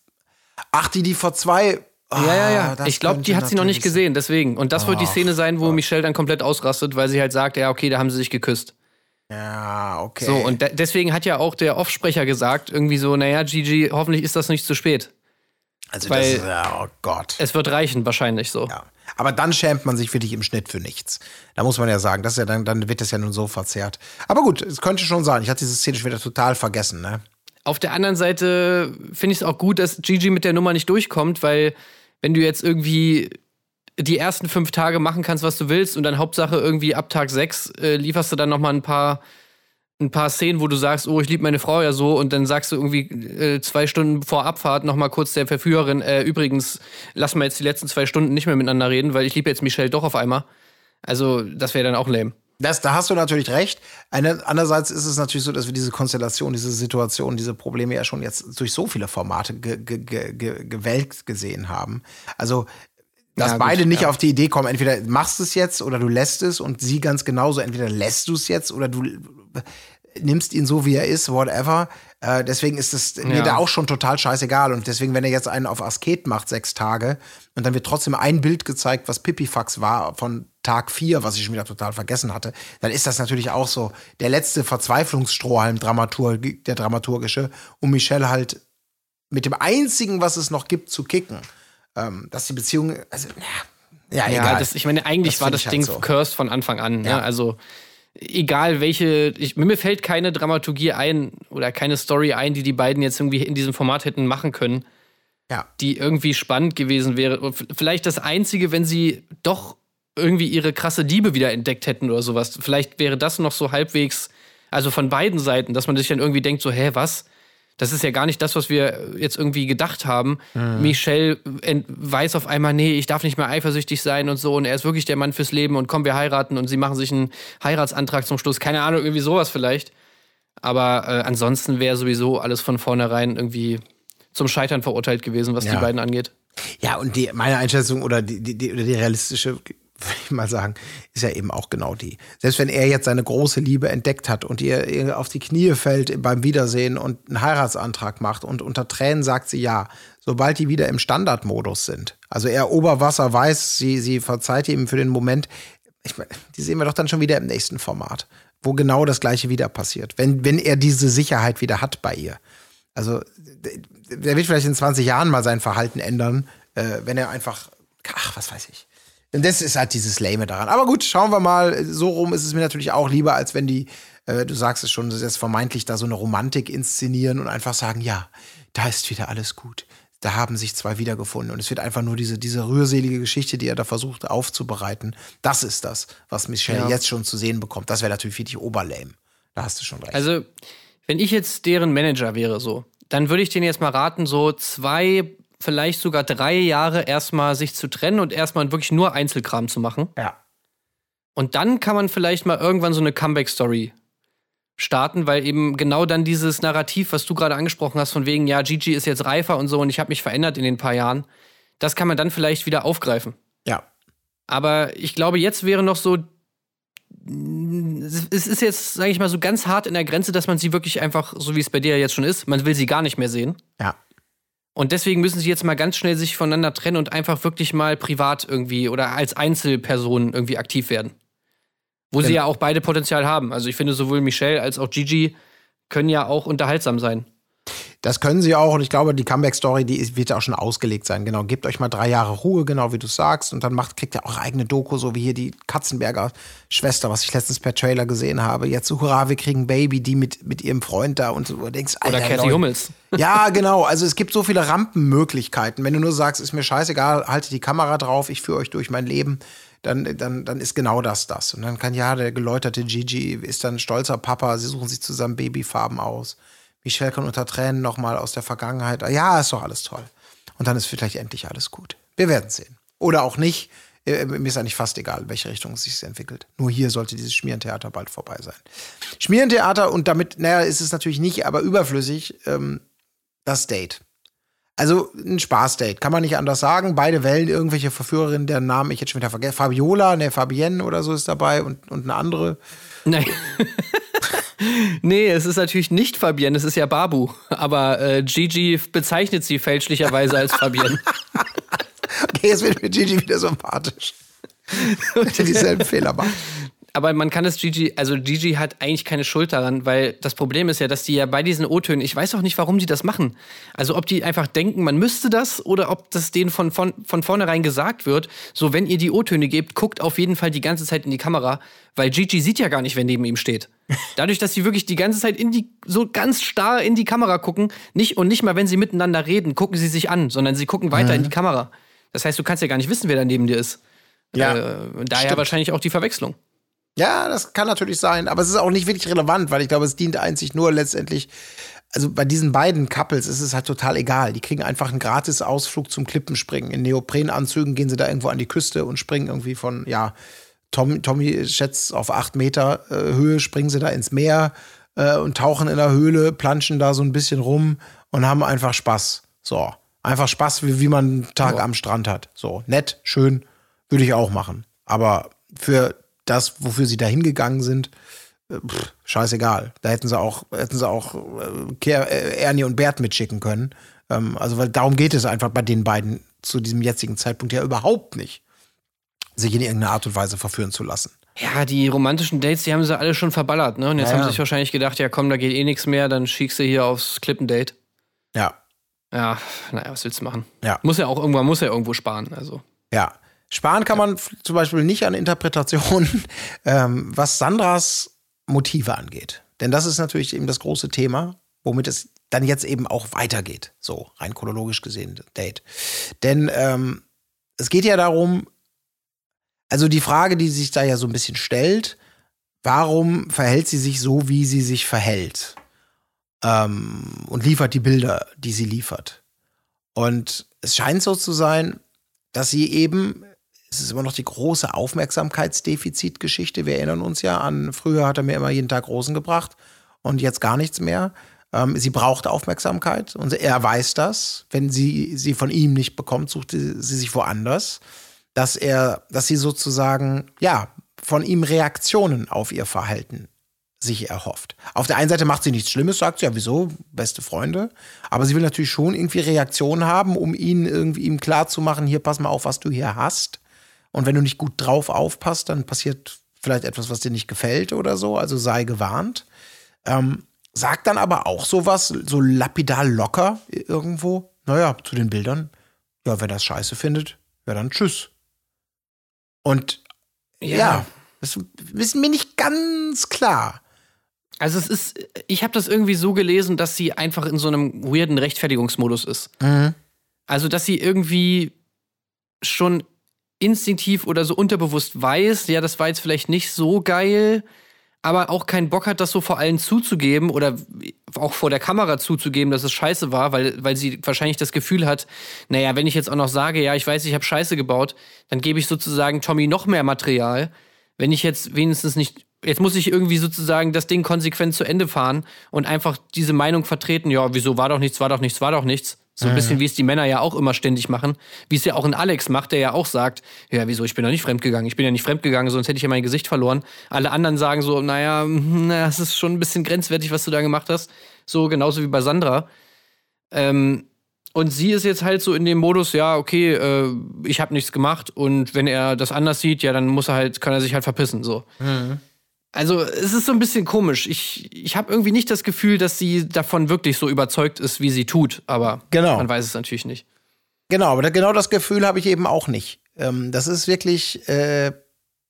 Ach, die die vor zwei. Ah, ja, ja, ja. Ich glaube, die hat sie noch nicht gesehen, deswegen. Und das wird die Szene sein, wo Michelle dann komplett ausrastet, weil sie halt sagt, ja, okay, da haben sie sich geküsst. Ja, okay. So, und de deswegen hat ja auch der Offsprecher gesagt, irgendwie so, naja, Gigi, hoffentlich ist das nicht zu spät. also weil- das ist, oh Gott. Es wird reichen, wahrscheinlich so. Ja. Aber dann schämt man sich wirklich im Schnitt für nichts. Da muss man ja sagen, das ja dann, dann wird das ja nun so verzerrt. Aber gut, es könnte schon sein. Ich hatte diese Szene schon wieder total vergessen, ne? Auf der anderen Seite finde ich es auch gut, dass Gigi mit der Nummer nicht durchkommt, weil wenn du jetzt irgendwie die ersten fünf Tage machen kannst, was du willst, und dann Hauptsache irgendwie ab Tag sechs äh, lieferst du dann noch mal ein paar ein paar Szenen, wo du sagst, oh, ich liebe meine Frau ja so, und dann sagst du irgendwie äh, zwei Stunden vor Abfahrt noch mal kurz der Verführerin, äh, übrigens, lass mal jetzt die letzten zwei Stunden nicht mehr miteinander reden, weil ich liebe jetzt Michelle doch auf einmal. Also, das wäre dann auch lame. Das, da hast du natürlich recht. Eine, andererseits ist es natürlich so, dass wir diese Konstellation, diese Situation, diese Probleme ja schon jetzt durch so viele Formate ge, ge, ge, gesehen haben. Also, dass Ja, gut, beide nicht ja. auf die Idee kommen, entweder machst du es jetzt oder du lässt es und sie ganz genauso, entweder lässt du es jetzt oder du nimmst ihn so, wie er ist, whatever. Äh, deswegen ist es mir Ja. da auch schon total scheißegal. Und deswegen, wenn er jetzt einen auf Asket macht, sechs Tage, und dann wird trotzdem ein Bild gezeigt, was Pipifax war von Tag vier, was ich schon wieder total vergessen hatte, dann ist das natürlich auch so der letzte Verzweiflungsstrohhalm der dramaturgische, um Michelle halt mit dem einzigen, was es noch gibt, zu kicken. Ähm, dass die Beziehung, also, ja, ja, Ja, egal. das, ich meine, eigentlich Das war das halt Ding so. cursed von Anfang an. Ja. Ne? Also, egal welche, ich, mir fällt keine Dramaturgie ein oder keine Story ein, die die beiden jetzt irgendwie in diesem Format hätten machen können, ja. die irgendwie spannend gewesen wäre. Vielleicht das Einzige, wenn sie doch irgendwie ihre krasse Liebe wieder entdeckt hätten oder sowas. Vielleicht wäre das noch so halbwegs, also von beiden Seiten, dass man sich dann irgendwie denkt, so, hä, was? Das ist ja gar nicht das, was wir jetzt irgendwie gedacht haben. Michelle ent- weiß auf einmal, nee, ich darf nicht mehr eifersüchtig sein und so. Und er ist wirklich der Mann fürs Leben und komm, wir heiraten. Und sie machen sich einen Heiratsantrag zum Schluss. Keine Ahnung, irgendwie sowas vielleicht. Aber äh, ansonsten wäre sowieso alles von vornherein irgendwie zum Scheitern verurteilt gewesen, was Ja. die beiden angeht. Ja, und die, meine Einschätzung oder die, die, die, oder die realistische, würde ich mal sagen, ist ja eben auch genau die. Selbst wenn er jetzt seine große Liebe entdeckt hat und ihr, auf die Knie fällt beim Wiedersehen und einen Heiratsantrag macht und unter Tränen sagt sie ja, sobald die wieder im Standardmodus sind, also er Oberwasser weiß, sie, sie verzeiht ihm für den Moment, ich meine, die sehen wir doch dann schon wieder im nächsten Format, wo genau das gleiche wieder passiert, wenn, wenn er diese Sicherheit wieder hat bei ihr. Also, der wird vielleicht in 20 Jahren mal sein Verhalten ändern, äh, wenn er einfach, ach, was weiß ich. Und das ist halt dieses Lame daran. Aber gut, schauen wir mal. So rum ist es mir natürlich auch lieber, als wenn die, äh, du sagst es schon, jetzt vermeintlich da so eine Romantik inszenieren und einfach sagen, ja, da ist wieder alles gut. Da haben sich zwei wiedergefunden. Und es wird einfach nur diese, diese rührselige Geschichte, die er da versucht aufzubereiten. Das ist das, was Michelle Ja. jetzt schon zu sehen bekommt. Das wäre natürlich wirklich oberlame. Da hast du schon recht. Also, wenn ich jetzt deren Manager wäre, so, dann würde ich denen jetzt mal raten, so zwei, vielleicht sogar drei Jahre erstmal sich zu trennen und erstmal wirklich nur Einzelkram zu machen. ja. Und dann kann man vielleicht mal irgendwann so eine Comeback-Story starten, weil eben genau dann dieses Narrativ, was du gerade angesprochen hast, von wegen, ja, Gigi ist jetzt reifer und so und ich habe mich verändert in den paar Jahren, das kann man dann vielleicht wieder aufgreifen. Ja. Aber ich glaube, jetzt wäre noch so. Es ist jetzt, sage ich mal, so ganz hart in der Grenze, dass man sie wirklich einfach, so wie es bei dir jetzt schon ist, man will sie gar nicht mehr sehen. Ja. Und deswegen müssen sie jetzt mal ganz schnell sich voneinander trennen und einfach wirklich mal privat irgendwie oder als Einzelpersonen irgendwie aktiv werden. Wo sie Genau. ja auch beide Potenzial haben. Also ich finde, sowohl Michelle als auch Gigi können ja auch unterhaltsam sein. Das können sie auch und ich glaube, die Comeback-Story, die wird ja auch schon ausgelegt sein. Genau, gebt euch mal drei Jahre Ruhe, genau wie du sagst, und dann macht, kriegt ihr auch eigene Doku, so wie hier die Katzenberger Schwester, was ich letztens per Trailer gesehen habe. Jetzt hurra, wir kriegen Baby, die mit, mit ihrem Freund da und so. Du denkst, Oder Alter, Leute. Hummels. Ja, genau. Also es gibt so viele Rampenmöglichkeiten. Wenn du nur sagst, ist mir scheißegal, halte die Kamera drauf, ich führe euch durch mein Leben, dann, dann, dann ist genau das das. Und dann kann ja der geläuterte Gigi ist dann stolzer Papa, sie suchen sich zusammen Babyfarben aus. Michelle kann unter Tränen nochmal aus der Vergangenheit. Ja, ist doch alles toll. Und dann ist vielleicht endlich alles gut. Wir werden sehen. Oder auch nicht. Äh, Mir ist eigentlich fast egal, in welche Richtung es sich entwickelt. Nur hier sollte dieses Schmierentheater bald vorbei sein. Schmierentheater und damit, naja, ist es natürlich nicht, aber überflüssig, ähm, das Date. Also ein Spaßdate, kann man nicht anders sagen. Beide Wellen, irgendwelche Verführerinnen, deren Namen ich jetzt schon wieder vergesse. Fabiola, ne, Fabienne oder so ist dabei und, und eine andere. Nein. nee, es ist natürlich nicht Fabienne, es ist ja Babu. Aber äh, Gigi bezeichnet sie fälschlicherweise als Fabienne. Okay, jetzt wird mir Gigi wieder sympathisch. Und dieselben Fehler macht. Aber man kann es Gigi, also Gigi hat eigentlich keine Schuld daran, weil das Problem ist ja, dass die ja bei diesen O-Tönen, ich weiß auch nicht, warum die das machen. Also ob die einfach denken, man müsste das oder ob das denen von, von, von vornherein gesagt wird, so wenn ihr die O-Töne gebt, guckt auf jeden Fall die ganze Zeit in die Kamera, weil Gigi sieht ja gar nicht, wer neben ihm steht. Dadurch, dass sie wirklich die ganze Zeit in die, so ganz starr in die Kamera gucken, nicht und nicht mal, wenn sie miteinander reden, gucken sie sich an, sondern sie gucken weiter in die Kamera. Das heißt, du kannst ja gar nicht wissen, wer da neben dir ist. Ja, äh, daher stimmt. wahrscheinlich auch die Verwechslung. Ja, das kann natürlich sein, aber es ist auch nicht wirklich relevant, weil ich glaube, es dient einzig nur letztendlich. Also bei diesen beiden Couples ist es halt total egal. Die kriegen einfach einen gratis Ausflug zum Klippenspringen. In Neoprenanzügen gehen sie da irgendwo an die Küste und springen irgendwie von, ja, Tom, Tommy schätzt auf acht Meter äh, Höhe, springen sie da ins Meer äh, und tauchen in der Höhle, planschen da so ein bisschen rum und haben einfach Spaß. So. Einfach Spaß, wie, wie man einen Tag am Strand hat. So, nett, schön, würde ich auch machen. Aber für das, wofür sie da hingegangen sind, äh, pff, scheißegal. Da hätten sie auch, hätten sie auch äh, äh, Ernie und Bert mitschicken können. Ähm, also, weil darum geht es einfach bei den beiden zu diesem jetzigen Zeitpunkt ja überhaupt nicht, sich in irgendeiner Art und Weise verführen zu lassen. Ja, die romantischen Dates, die haben sie alle schon verballert, ne? Und jetzt Ja, haben sie sich wahrscheinlich gedacht, ja komm, da geht eh nichts mehr, dann schickst du hier aufs Klippendate. Ja, Ja, naja, was willst du machen? Ja. Muss ja auch irgendwann, muss ja irgendwo sparen, also. ja. Sparen kann man zum Beispiel nicht an Interpretationen, ähm, was Sandras Motive angeht. Denn das ist natürlich eben das große Thema, womit es dann jetzt eben auch weitergeht. So, rein chronologisch gesehen, Date. Denn ähm, es geht ja darum, also die Frage, die sich da ja so ein bisschen stellt, warum verhält sie sich so, wie sie sich verhält? Ähm, und liefert die Bilder, die sie liefert. Und es scheint so zu sein, dass sie eben, es ist immer noch die große Aufmerksamkeitsdefizitgeschichte. Wir erinnern uns ja an, früher hat er mir immer jeden Tag Rosen gebracht und jetzt gar nichts mehr. Ähm, sie braucht Aufmerksamkeit und er weiß das. Wenn sie sie von ihm nicht bekommt, sucht sie sie sich woanders. Dass er, dass sie sozusagen, ja, von ihm Reaktionen auf ihr Verhalten sich erhofft. Auf der einen Seite macht sie nichts Schlimmes, sagt sie ja, wieso, beste Freunde. Aber sie will natürlich schon irgendwie Reaktionen haben, um ihn irgendwie ihm klar zu machen, hier pass mal auf, was du hier hast. Und wenn du nicht gut drauf aufpasst, dann passiert vielleicht etwas, was dir nicht gefällt oder so. Also sei gewarnt. Ähm, sagt dann aber auch sowas, so lapidar locker irgendwo. Naja, zu den Bildern. Ja, wenn er das scheiße findet, ja dann tschüss. Und ja, das ist mir nicht ganz klar. Also es ist, ich habe das irgendwie so gelesen, dass sie einfach in so einem weirden Rechtfertigungsmodus ist. Mhm. Also, dass sie irgendwie schon instinktiv oder so unterbewusst weiß, ja, das war jetzt vielleicht nicht so geil, aber auch keinen Bock hat, das so vor allen zuzugeben oder auch vor der Kamera zuzugeben, dass es scheiße war, weil, weil sie wahrscheinlich das Gefühl hat, naja, wenn ich jetzt auch noch sage, ja, ich weiß, ich habe Scheiße gebaut, dann gebe ich sozusagen Tommy noch mehr Material. Wenn ich jetzt wenigstens nicht, jetzt muss ich irgendwie sozusagen das Ding konsequent zu Ende fahren und einfach diese Meinung vertreten, ja, wieso war doch nichts, war doch nichts, war doch nichts. So ein bisschen, wie es die Männer ja auch immer ständig machen. Wie es ja auch ein Alex macht, der ja auch sagt, ja, wieso, ich bin doch nicht fremdgegangen. Ich bin ja nicht fremdgegangen, sonst hätte ich ja mein Gesicht verloren. Alle anderen sagen so, naja, na, es ist schon ein bisschen grenzwertig, was du da gemacht hast. So genauso wie bei Sandra. Ähm, und sie ist jetzt halt so in dem Modus, ja, okay, äh, ich habe nichts gemacht und wenn er das anders sieht, ja, dann muss er halt, kann er sich halt verpissen, so. Also, es ist so ein bisschen komisch. Ich, ich habe irgendwie nicht das Gefühl, dass sie davon wirklich so überzeugt ist, wie sie tut. Aber Genau. man weiß es natürlich nicht. Genau, aber genau das Gefühl habe ich eben auch nicht. Ähm, das ist wirklich, äh,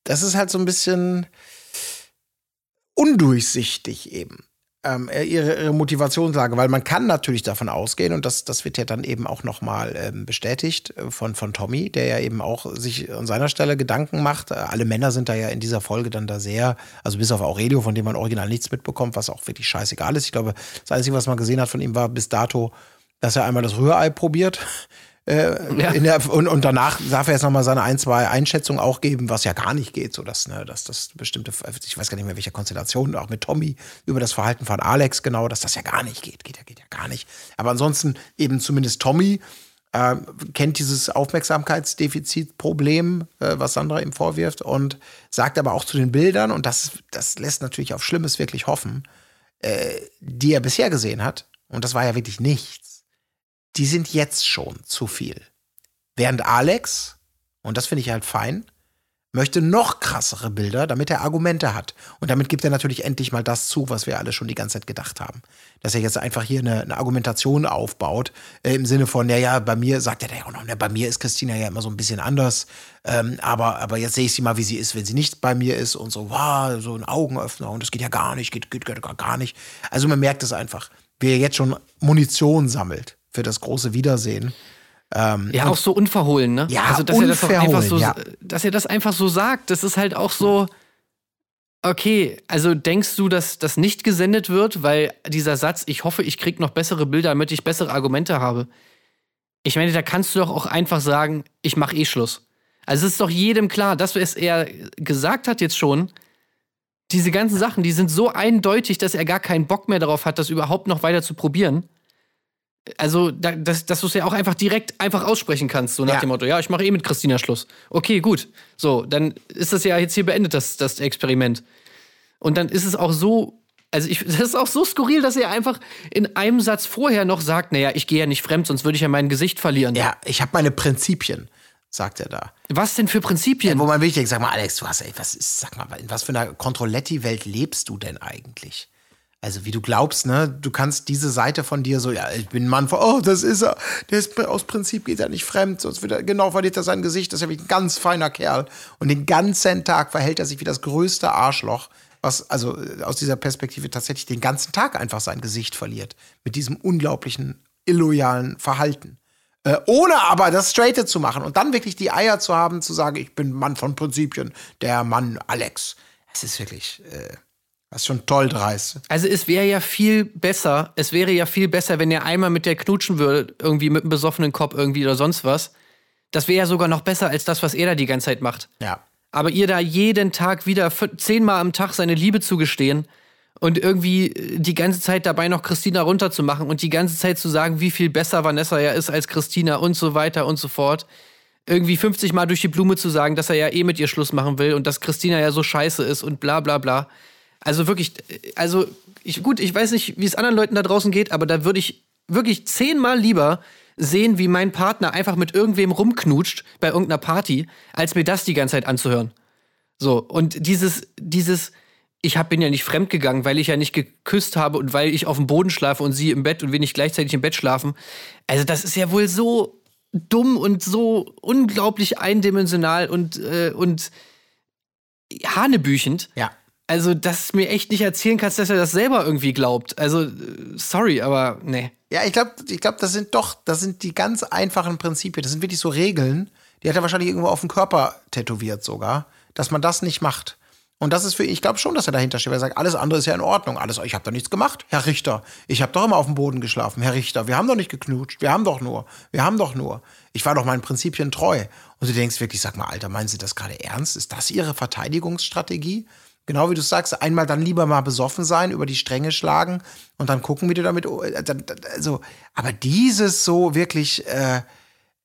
das ist halt so ein bisschen undurchsichtig eben. Ähm, äh, ihre, ihre Motivationslage, weil man kann natürlich davon ausgehen, und das, das wird ja dann eben auch nochmal ähm, bestätigt äh, von, von Tommy, der ja eben auch sich an seiner Stelle Gedanken macht. Äh, alle Männer sind da ja in dieser Folge dann da sehr, also bis auf Aurelio, von dem man original nichts mitbekommt, was auch wirklich scheißegal ist. Ich glaube, das Einzige, was man gesehen hat von ihm, war bis dato, dass er einmal das Rührei probiert. Äh, Ja. der, und, und danach darf er jetzt nochmal seine ein, zwei Einschätzungen auch geben, was ja gar nicht geht, so dass, ne, dass das bestimmte, ich weiß gar nicht mehr, welcher Konstellation, auch mit Tommy, über das Verhalten von Alex genau, dass das ja gar nicht geht, geht ja, geht ja gar nicht. Aber ansonsten eben zumindest Tommy äh, kennt dieses Aufmerksamkeitsdefizitproblem, äh, was Sandra ihm vorwirft, und sagt aber auch zu den Bildern, und das, das lässt natürlich auf Schlimmes wirklich hoffen, äh, die er bisher gesehen hat, und das war ja wirklich nichts, die sind jetzt schon zu viel. Während Alex, und das finde ich halt fein, möchte noch krassere Bilder, damit er Argumente hat. Und damit gibt er natürlich endlich mal das zu, was wir alle schon die ganze Zeit gedacht haben. Dass er jetzt einfach hier eine, eine Argumentation aufbaut, äh, im Sinne von, ja, ja, bei mir, sagt er ja auch noch, ne, bei mir ist Christina ja immer so ein bisschen anders, ähm, aber, aber jetzt sehe ich sie mal, wie sie ist, wenn sie nicht bei mir ist und so, wow, so ein Augenöffner und das geht ja gar nicht, geht, geht, geht gar nicht. Also man merkt es einfach, wie er jetzt schon Munition sammelt für das große Wiedersehen. Ja, auch so unverhohlen, ne? Ja, also, dass er das unverhohlen, so, ja. dass er das einfach so sagt, das ist halt auch so. Okay, also denkst du, dass das nicht gesendet wird, weil dieser Satz, ich hoffe, ich krieg noch bessere Bilder, damit ich bessere Argumente habe. Ich meine, da kannst du doch auch einfach sagen, ich mache eh Schluss. Also es ist doch jedem klar, dass es er gesagt hat jetzt schon, diese ganzen Sachen, die sind so eindeutig, dass er gar keinen Bock mehr darauf hat, das überhaupt noch weiter zu probieren. Also, da, dass, dass du es ja auch einfach direkt einfach aussprechen kannst, so nach Ja. dem Motto, ja, ich mache eh mit Christina Schluss. Okay, gut. So, dann ist das ja jetzt hier beendet, das, das Experiment. Und dann ist es auch so, also ich, das ist auch so skurril, dass er einfach in einem Satz vorher noch sagt, naja, ich gehe ja nicht fremd, sonst würde ich ja mein Gesicht verlieren. Ja, ich habe meine Prinzipien, sagt er da. Was denn für Prinzipien? Wo man wirklich denkt, sag mal, Alex, du hast, ey, was ist, sag mal, in was für einer Controletti-Welt lebst du denn eigentlich? Also, wie du glaubst, ne, du kannst diese Seite von dir so, ja, ich bin ein Mann von, oh, das ist er, der ist aus Prinzip geht er nicht fremd, sonst wird er, genau, verliert er sein Gesicht, das ist ja ein ganz feiner Kerl. Und den ganzen Tag verhält er sich wie das größte Arschloch, was, also äh, aus dieser Perspektive tatsächlich den ganzen Tag einfach sein Gesicht verliert. Mit diesem unglaublichen, illoyalen Verhalten. Äh, ohne aber das Straighte zu machen und dann wirklich die Eier zu haben, zu sagen, ich bin Mann von Prinzipien, der Mann Alex. Es ist wirklich, äh, das ist schon toll dreist. Also es wäre ja viel besser, es wäre ja viel besser, wenn er einmal mit der knutschen würde, irgendwie mit einem besoffenen Kopf irgendwie oder sonst was. Das wäre ja sogar noch besser als das, was er da die ganze Zeit macht. Ja. Aber ihr da jeden Tag wieder zehnmal am Tag seine Liebe zugestehen und irgendwie äh, die ganze Zeit dabei noch Christina runterzumachen und die ganze Zeit zu sagen, wie viel besser Vanessa ja ist als Christina und so weiter und so fort. Irgendwie 50 Mal durch die Blume zu sagen, dass er ja eh mit ihr Schluss machen will und dass Christina ja so scheiße ist und bla bla bla. Also wirklich, also ich, gut, ich weiß nicht, wie es anderen Leuten da draußen geht, aber da würde ich wirklich zehnmal lieber sehen, wie mein Partner einfach mit irgendwem rumknutscht bei irgendeiner Party, als mir das die ganze Zeit anzuhören. So, und dieses, dieses, ich hab, bin ja nicht fremdgegangen, weil ich ja nicht geküsst habe und weil ich auf dem Boden schlafe und sie im Bett und wir nicht gleichzeitig im Bett schlafen. Also, das ist ja wohl so dumm und so unglaublich eindimensional und, äh, und hanebüchend. Ja. Also, dass du mir echt nicht erzählen kannst, dass er das selber irgendwie glaubt. Also, äh, sorry, aber nee. Ja, ich glaube, ich glaub, das sind doch, das sind die ganz einfachen Prinzipien. Das sind wirklich so Regeln, die hat er wahrscheinlich irgendwo auf dem Körper tätowiert sogar, dass man das nicht macht. Und das ist für, ich glaube schon, dass er dahinter steht, weil er sagt, alles andere ist ja in Ordnung. Alles, ich habe doch nichts gemacht, Herr Richter. Ich habe doch immer auf dem Boden geschlafen, Herr Richter. Wir haben doch nicht geknutscht. Wir haben doch nur. Wir haben doch nur. Ich war doch meinen Prinzipien treu. Und du denkst wirklich, sag mal, Alter, meinen Sie das gerade ernst? Ist das Ihre Verteidigungsstrategie? Genau wie du sagst, einmal dann lieber mal besoffen sein, über die Stränge schlagen und dann gucken, wie du damit. äh, Also, aber dieses so wirklich, äh,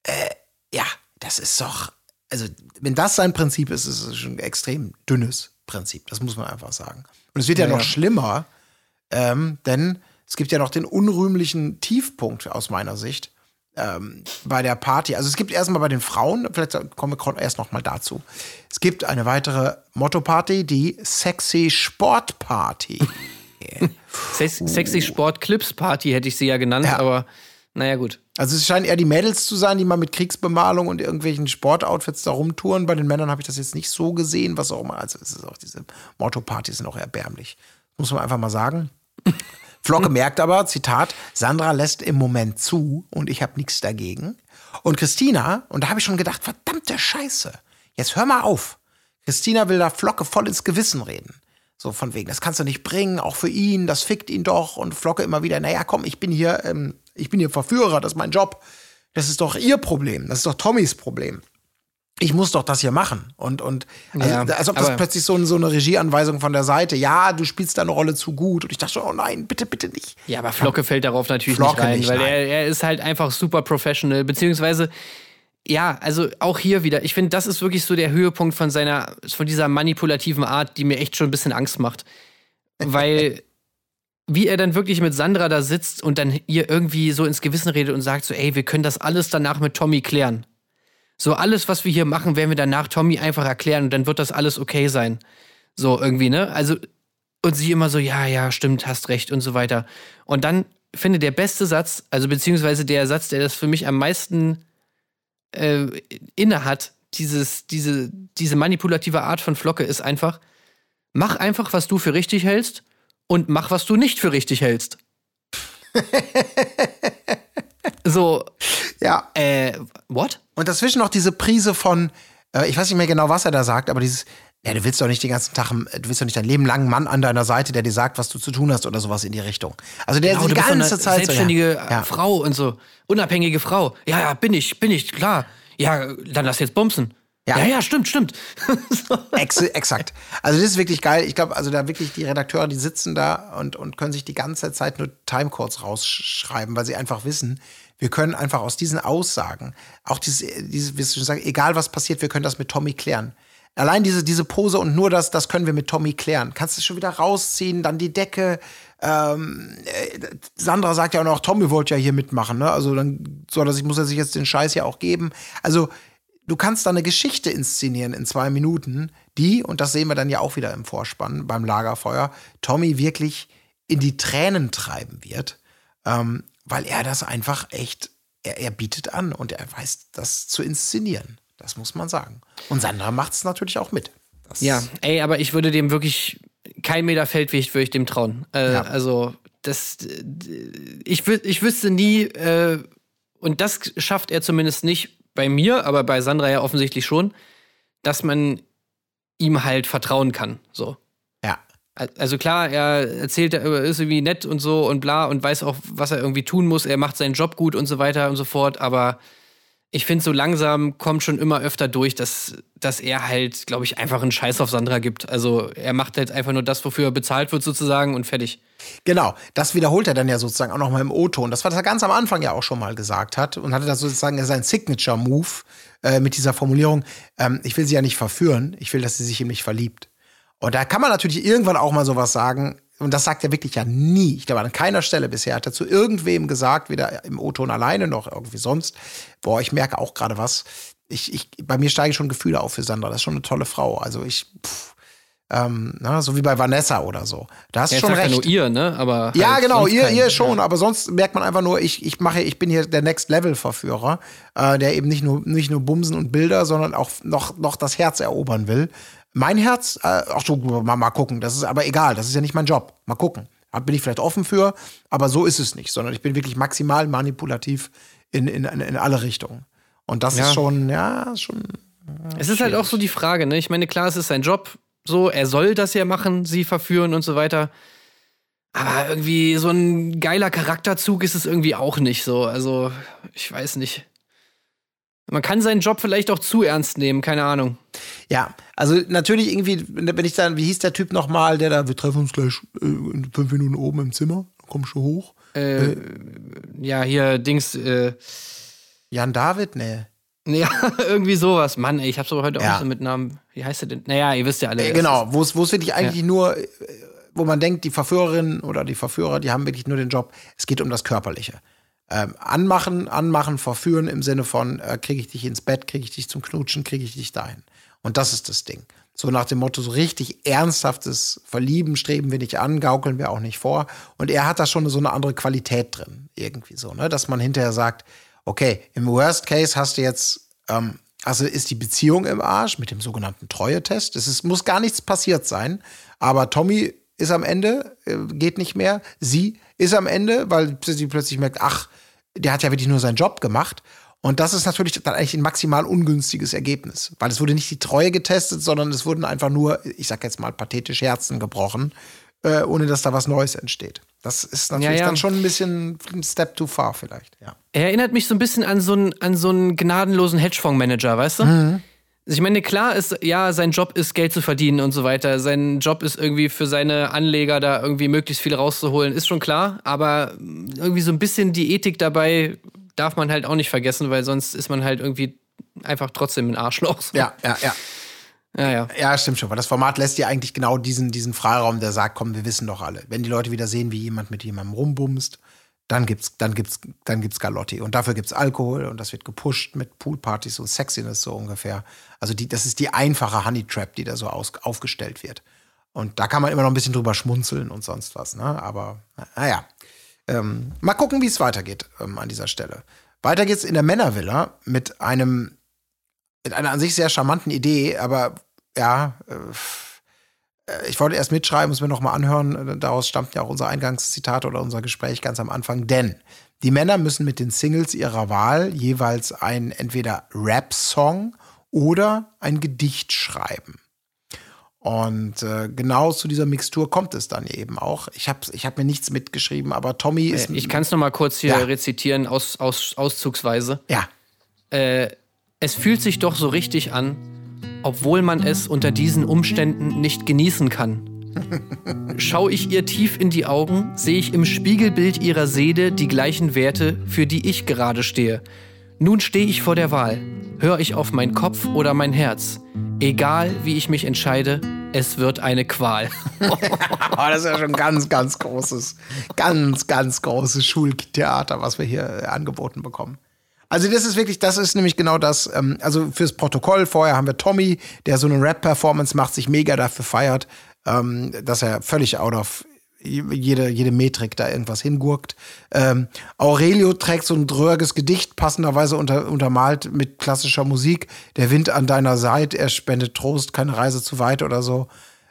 äh, ja, das ist doch. Also, wenn das sein Prinzip ist, ist es schon ein extrem dünnes Prinzip. Das muss man einfach sagen. Und es wird ja, Ja, noch schlimmer, ähm, denn es gibt ja noch den unrühmlichen Tiefpunkt aus meiner Sicht, ähm, bei der Party. Also es gibt erstmal bei den Frauen, vielleicht kommen wir erst noch mal dazu. Es gibt eine weitere Motto-Party, die Sexy Sport Party. Sex Sexy Sport Clips Party hätte ich sie ja genannt, Ja. aber naja, gut. Also es scheinen eher die Mädels zu sein, die mal mit Kriegsbemalung und irgendwelchen Sportoutfits da rumtouren. Bei den Männern habe ich das jetzt nicht so gesehen, was auch immer. Also es ist auch diese Motto-Partys sind auch erbärmlich. Muss man einfach mal sagen. Flocke merkt aber, Zitat, Sandra lässt im Moment zu und ich habe nichts dagegen. Und Christina, und da habe ich schon gedacht, verdammte Scheiße, jetzt hör mal auf. Christina will da Flocke voll ins Gewissen reden. So von wegen, das kannst du nicht bringen, auch für ihn, das fickt ihn doch. Und Flocke immer wieder, naja, komm, ich bin hier, ähm, ich bin hier Verführer, das ist mein Job. Das ist doch ihr Problem, das ist doch Tommys Problem. Ich muss doch das hier machen. Und, und also, Ja, als ob das plötzlich so, so eine Regieanweisung von der Seite, ja, du spielst deine Rolle zu gut. Und ich dachte schon, oh nein, bitte, bitte nicht. Ja, aber Flocke fällt darauf natürlich Flocke nicht rein, nicht, weil er, er ist halt einfach super professional, beziehungsweise ja, also auch hier wieder. Ich finde, das ist wirklich so der Höhepunkt von seiner, von dieser manipulativen Art, die mir echt schon ein bisschen Angst macht. Weil, wie er dann wirklich mit Sandra da sitzt und dann ihr irgendwie so ins Gewissen redet und sagt so, ey, wir können das alles danach mit Tommy klären. So alles, was wir hier machen, werden wir danach Tommy einfach erklären und dann wird das alles okay sein. So irgendwie, ne? Also, und sie immer so, ja, ja, stimmt, hast recht und so weiter. Und dann finde der beste Satz, also beziehungsweise der Satz, der das für mich am meisten äh, inne hat, dieses, diese, diese manipulative Art von Flocke ist einfach, mach einfach, was du für richtig hältst und mach, was du nicht für richtig hältst. so, Ja. äh, what? Und dazwischen noch diese Prise von, äh, ich weiß nicht mehr genau, was er da sagt, aber dieses, ja, du willst doch nicht den ganzen Tag, äh, du willst doch nicht dein Leben lang einen Mann an deiner Seite, der dir sagt, was du zu tun hast oder sowas in die Richtung. Also der Genau, die bist so ganze eine Zeit selbstständige so, ja. ja. Frau und so, unabhängige Frau. Ja, ja, bin ich, bin ich, klar. Ja, dann lass jetzt bumsen. Ja. Ja, ja, stimmt, stimmt. so. Ex exakt. Also das ist wirklich geil. Ich glaube, also da wirklich die Redakteure, die sitzen da und, und können sich die ganze Zeit nur Timecodes rausschreiben, weil sie einfach wissen, wir können einfach aus diesen Aussagen, auch dieses, dieses wie du schon sagst, egal was passiert, wir können das mit Tommy klären. Allein diese, diese Pose und nur das, das können wir mit Tommy klären. Kannst du schon wieder rausziehen, dann die Decke. Ähm, äh, Sandra sagt ja auch noch, Tommy wollte ja hier mitmachen, ne? Also dann soll er sich, muss er sich jetzt den Scheiß ja auch geben. Also du kannst da eine Geschichte inszenieren in zwei Minuten, die, und das sehen wir dann ja auch wieder im Vorspann beim Lagerfeuer, Tommy wirklich in die Tränen treiben wird, ähm, weil er das einfach echt, er, er bietet an und er weiß, das zu inszenieren. Das muss man sagen. Und Sandra macht es natürlich auch mit. Das, Ja, ey, aber ich würde dem wirklich kein Meter Feldweg würde ich dem trauen. Äh, Ja. Also das, ich, ich wüsste nie, äh, und das schafft er zumindest nicht bei mir, aber bei Sandra ja offensichtlich schon, dass man ihm halt vertrauen kann. So. Also klar, er erzählt, er ist irgendwie nett und so und bla und weiß auch, was er irgendwie tun muss. Er macht seinen Job gut und so weiter und so fort. Aber ich finde, so langsam kommt schon immer öfter durch, dass, dass er halt, glaube ich, einfach einen Scheiß auf Sandra gibt. Also er macht halt einfach nur das, wofür er bezahlt wird sozusagen und fertig. Genau, das wiederholt er dann ja sozusagen auch noch mal im O-Ton. Das war das er ganz am Anfang ja auch schon mal gesagt hat und hatte das sozusagen sein Signature-Move äh, mit dieser Formulierung, ähm, ich will sie ja nicht verführen, ich will, dass sie sich ihm nicht verliebt. Und da kann man natürlich irgendwann auch mal sowas sagen, und das sagt er wirklich ja nie. Ich glaube, an keiner Stelle bisher hat er zu irgendwem gesagt, weder im O-Ton alleine noch irgendwie sonst. Boah, ich merke auch gerade was. Ich, ich, bei mir steigen schon Gefühle auf für Sandra. Das ist schon eine tolle Frau. Also ich, pff, ähm, na, so wie bei Vanessa oder so. Da hast du Er schon sagt ja recht. nur ihr, ne? Aber Ja, halt genau, sonst ihr, keinen. ihr schon, aber sonst merkt man einfach nur, ich, ich mache, ich bin hier der Next-Level-Verführer, äh, der eben nicht nur, nicht nur Bumsen und Bilder, sondern auch noch, noch das Herz erobern will. Mein Herz, äh, ach so, mal, mal gucken, das ist aber egal, das ist ja nicht mein Job. Mal gucken. Da bin ich vielleicht offen für, aber so ist es nicht, sondern ich bin wirklich maximal manipulativ in, in, in alle Richtungen. Und das Ja. ist schon, ja, schon. Es ist halt auch so die Frage, ne? Ich meine, klar, es ist sein Job, so, er soll das ja machen, sie verführen und so weiter. Aber irgendwie so ein geiler Charakterzug ist es irgendwie auch nicht so. Also, ich weiß nicht. Man kann seinen Job vielleicht auch zu ernst nehmen, keine Ahnung. Ja, also natürlich irgendwie, wenn ich dann, wie hieß der Typ nochmal, der da, wir treffen uns gleich äh, in fünf Minuten oben im Zimmer, komm schon hoch. Äh, ja, hier Dings, äh, Jan David? Nee. ja, irgendwie sowas. Mann, ey, ich hab's aber heute auch Ja. nicht so mit Namen. Wie heißt der denn? Naja, ihr wisst ja alle. Äh, genau, wo es wirklich eigentlich nur, äh, wo man denkt, die Verführerin oder die Verführer, die haben wirklich nur den Job, es geht um das Körperliche. Ähm, anmachen, anmachen, verführen im Sinne von, äh, kriege ich dich ins Bett, kriege ich dich zum Knutschen, kriege ich dich dahin. Und das ist das Ding. So nach dem Motto, so richtig ernsthaftes Verlieben streben wir nicht an, gaukeln wir auch nicht vor. Und er hat da schon so eine andere Qualität drin, irgendwie so, ne? Dass man hinterher sagt, okay, im Worst Case hast du jetzt, ähm, also ist die Beziehung im Arsch mit dem sogenannten Treue-Test. Es ist, muss gar nichts passiert sein. Aber Tommy ist am Ende, äh, geht nicht mehr. Sie ist am Ende, weil sie plötzlich merkt, ach, der hat ja wirklich nur seinen Job gemacht. Und das ist natürlich dann eigentlich ein maximal ungünstiges Ergebnis, weil es wurde nicht die Treue getestet, sondern es wurden einfach nur, ich sag jetzt mal pathetisch, Herzen gebrochen, äh, ohne dass da was Neues entsteht. Das ist natürlich Ja, ja. dann schon ein bisschen ein Step too far vielleicht, ja. Er erinnert mich so ein bisschen an so einen, an so einen gnadenlosen Hedgefondsmanager, weißt du? Mhm. Ich meine, klar ist, ja, sein Job ist Geld zu verdienen und so weiter. Sein Job ist irgendwie für seine Anleger da irgendwie möglichst viel rauszuholen, ist schon klar. Aber irgendwie so ein bisschen die Ethik dabei darf man halt auch nicht vergessen, weil sonst ist man halt irgendwie einfach trotzdem ein Arschloch. Ja, ja, ja. ja, ja. Ja, stimmt schon, weil das Format lässt dir eigentlich genau diesen, diesen Freiraum, der sagt, komm, wir wissen doch alle. Wenn die Leute wieder sehen, wie jemand mit jemandem rumbumst, dann gibt's, dann gibt's, dann gibt's Galotti. Und dafür gibt's Alkohol und das wird gepusht mit Poolpartys, so Sexiness so ungefähr. Also die, das ist die einfache Honey Trap, die da so aus, aufgestellt wird. Und da kann man immer noch ein bisschen drüber schmunzeln und sonst was, ne? Aber naja. Ähm, mal gucken, wie es weitergeht ähm, an dieser Stelle. Weiter geht's in der Männervilla mit einem, mit einer an sich sehr charmanten Idee, aber ja, äh, ich wollte erst mitschreiben, muss mir noch mal anhören. Daraus stammt ja auch unser Eingangszitat oder unser Gespräch ganz am Anfang. Denn die Männer müssen mit den Singles ihrer Wahl jeweils ein entweder Rap-Song oder ein Gedicht schreiben. Und äh, genau zu dieser Mixtur kommt es dann eben auch. Ich habe ich hab mir nichts mitgeschrieben, aber Tommy ist. Ich kann es noch mal kurz hier Ja. rezitieren, aus, aus, auszugsweise. Ja, Äh, es fühlt sich doch so richtig an, obwohl man es unter diesen Umständen nicht genießen kann. Schau ich ihr tief in die Augen, sehe ich im Spiegelbild ihrer Seele die gleichen Werte, für die ich gerade stehe. Nun stehe ich vor der Wahl. Hör ich auf mein Kopf oder mein Herz? Egal, wie ich mich entscheide, es wird eine Qual. Aber das ist ja schon ganz, ganz großes, ganz, ganz großes Schultheater, was wir hier äh, angeboten bekommen. Also das ist wirklich, das ist nämlich genau das, ähm, also fürs Protokoll, vorher haben wir Tommy, der so eine Rap-Performance macht, sich mega dafür feiert, ähm, dass er völlig out of jede, jede Metrik da irgendwas hingurkt. Ähm, Aurelio trägt so ein dröges Gedicht, passenderweise unter, untermalt mit klassischer Musik. Der Wind an deiner Seite, er spendet Trost, keine Reise zu weit oder so.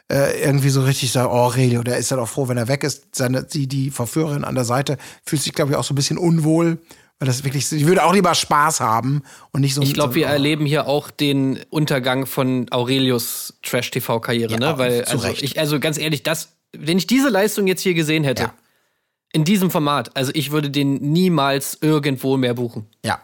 Äh, irgendwie so richtig so, oh, Aurelio, der ist dann auch froh, wenn er weg ist. Seine, die, die Verführerin an der Seite fühlt sich, glaube ich, auch so ein bisschen unwohl. Weil das wirklich, ich würde auch lieber Spaß haben und nicht so Ich glaube, so, wir erleben hier auch den Untergang von Aurelius Trash-TV-Karriere, Ja, ne? Weil, also, Recht. ich, also ganz ehrlich, das, wenn ich diese Leistung jetzt hier gesehen hätte, Ja. in diesem Format, also ich würde den niemals irgendwo mehr buchen. Ja,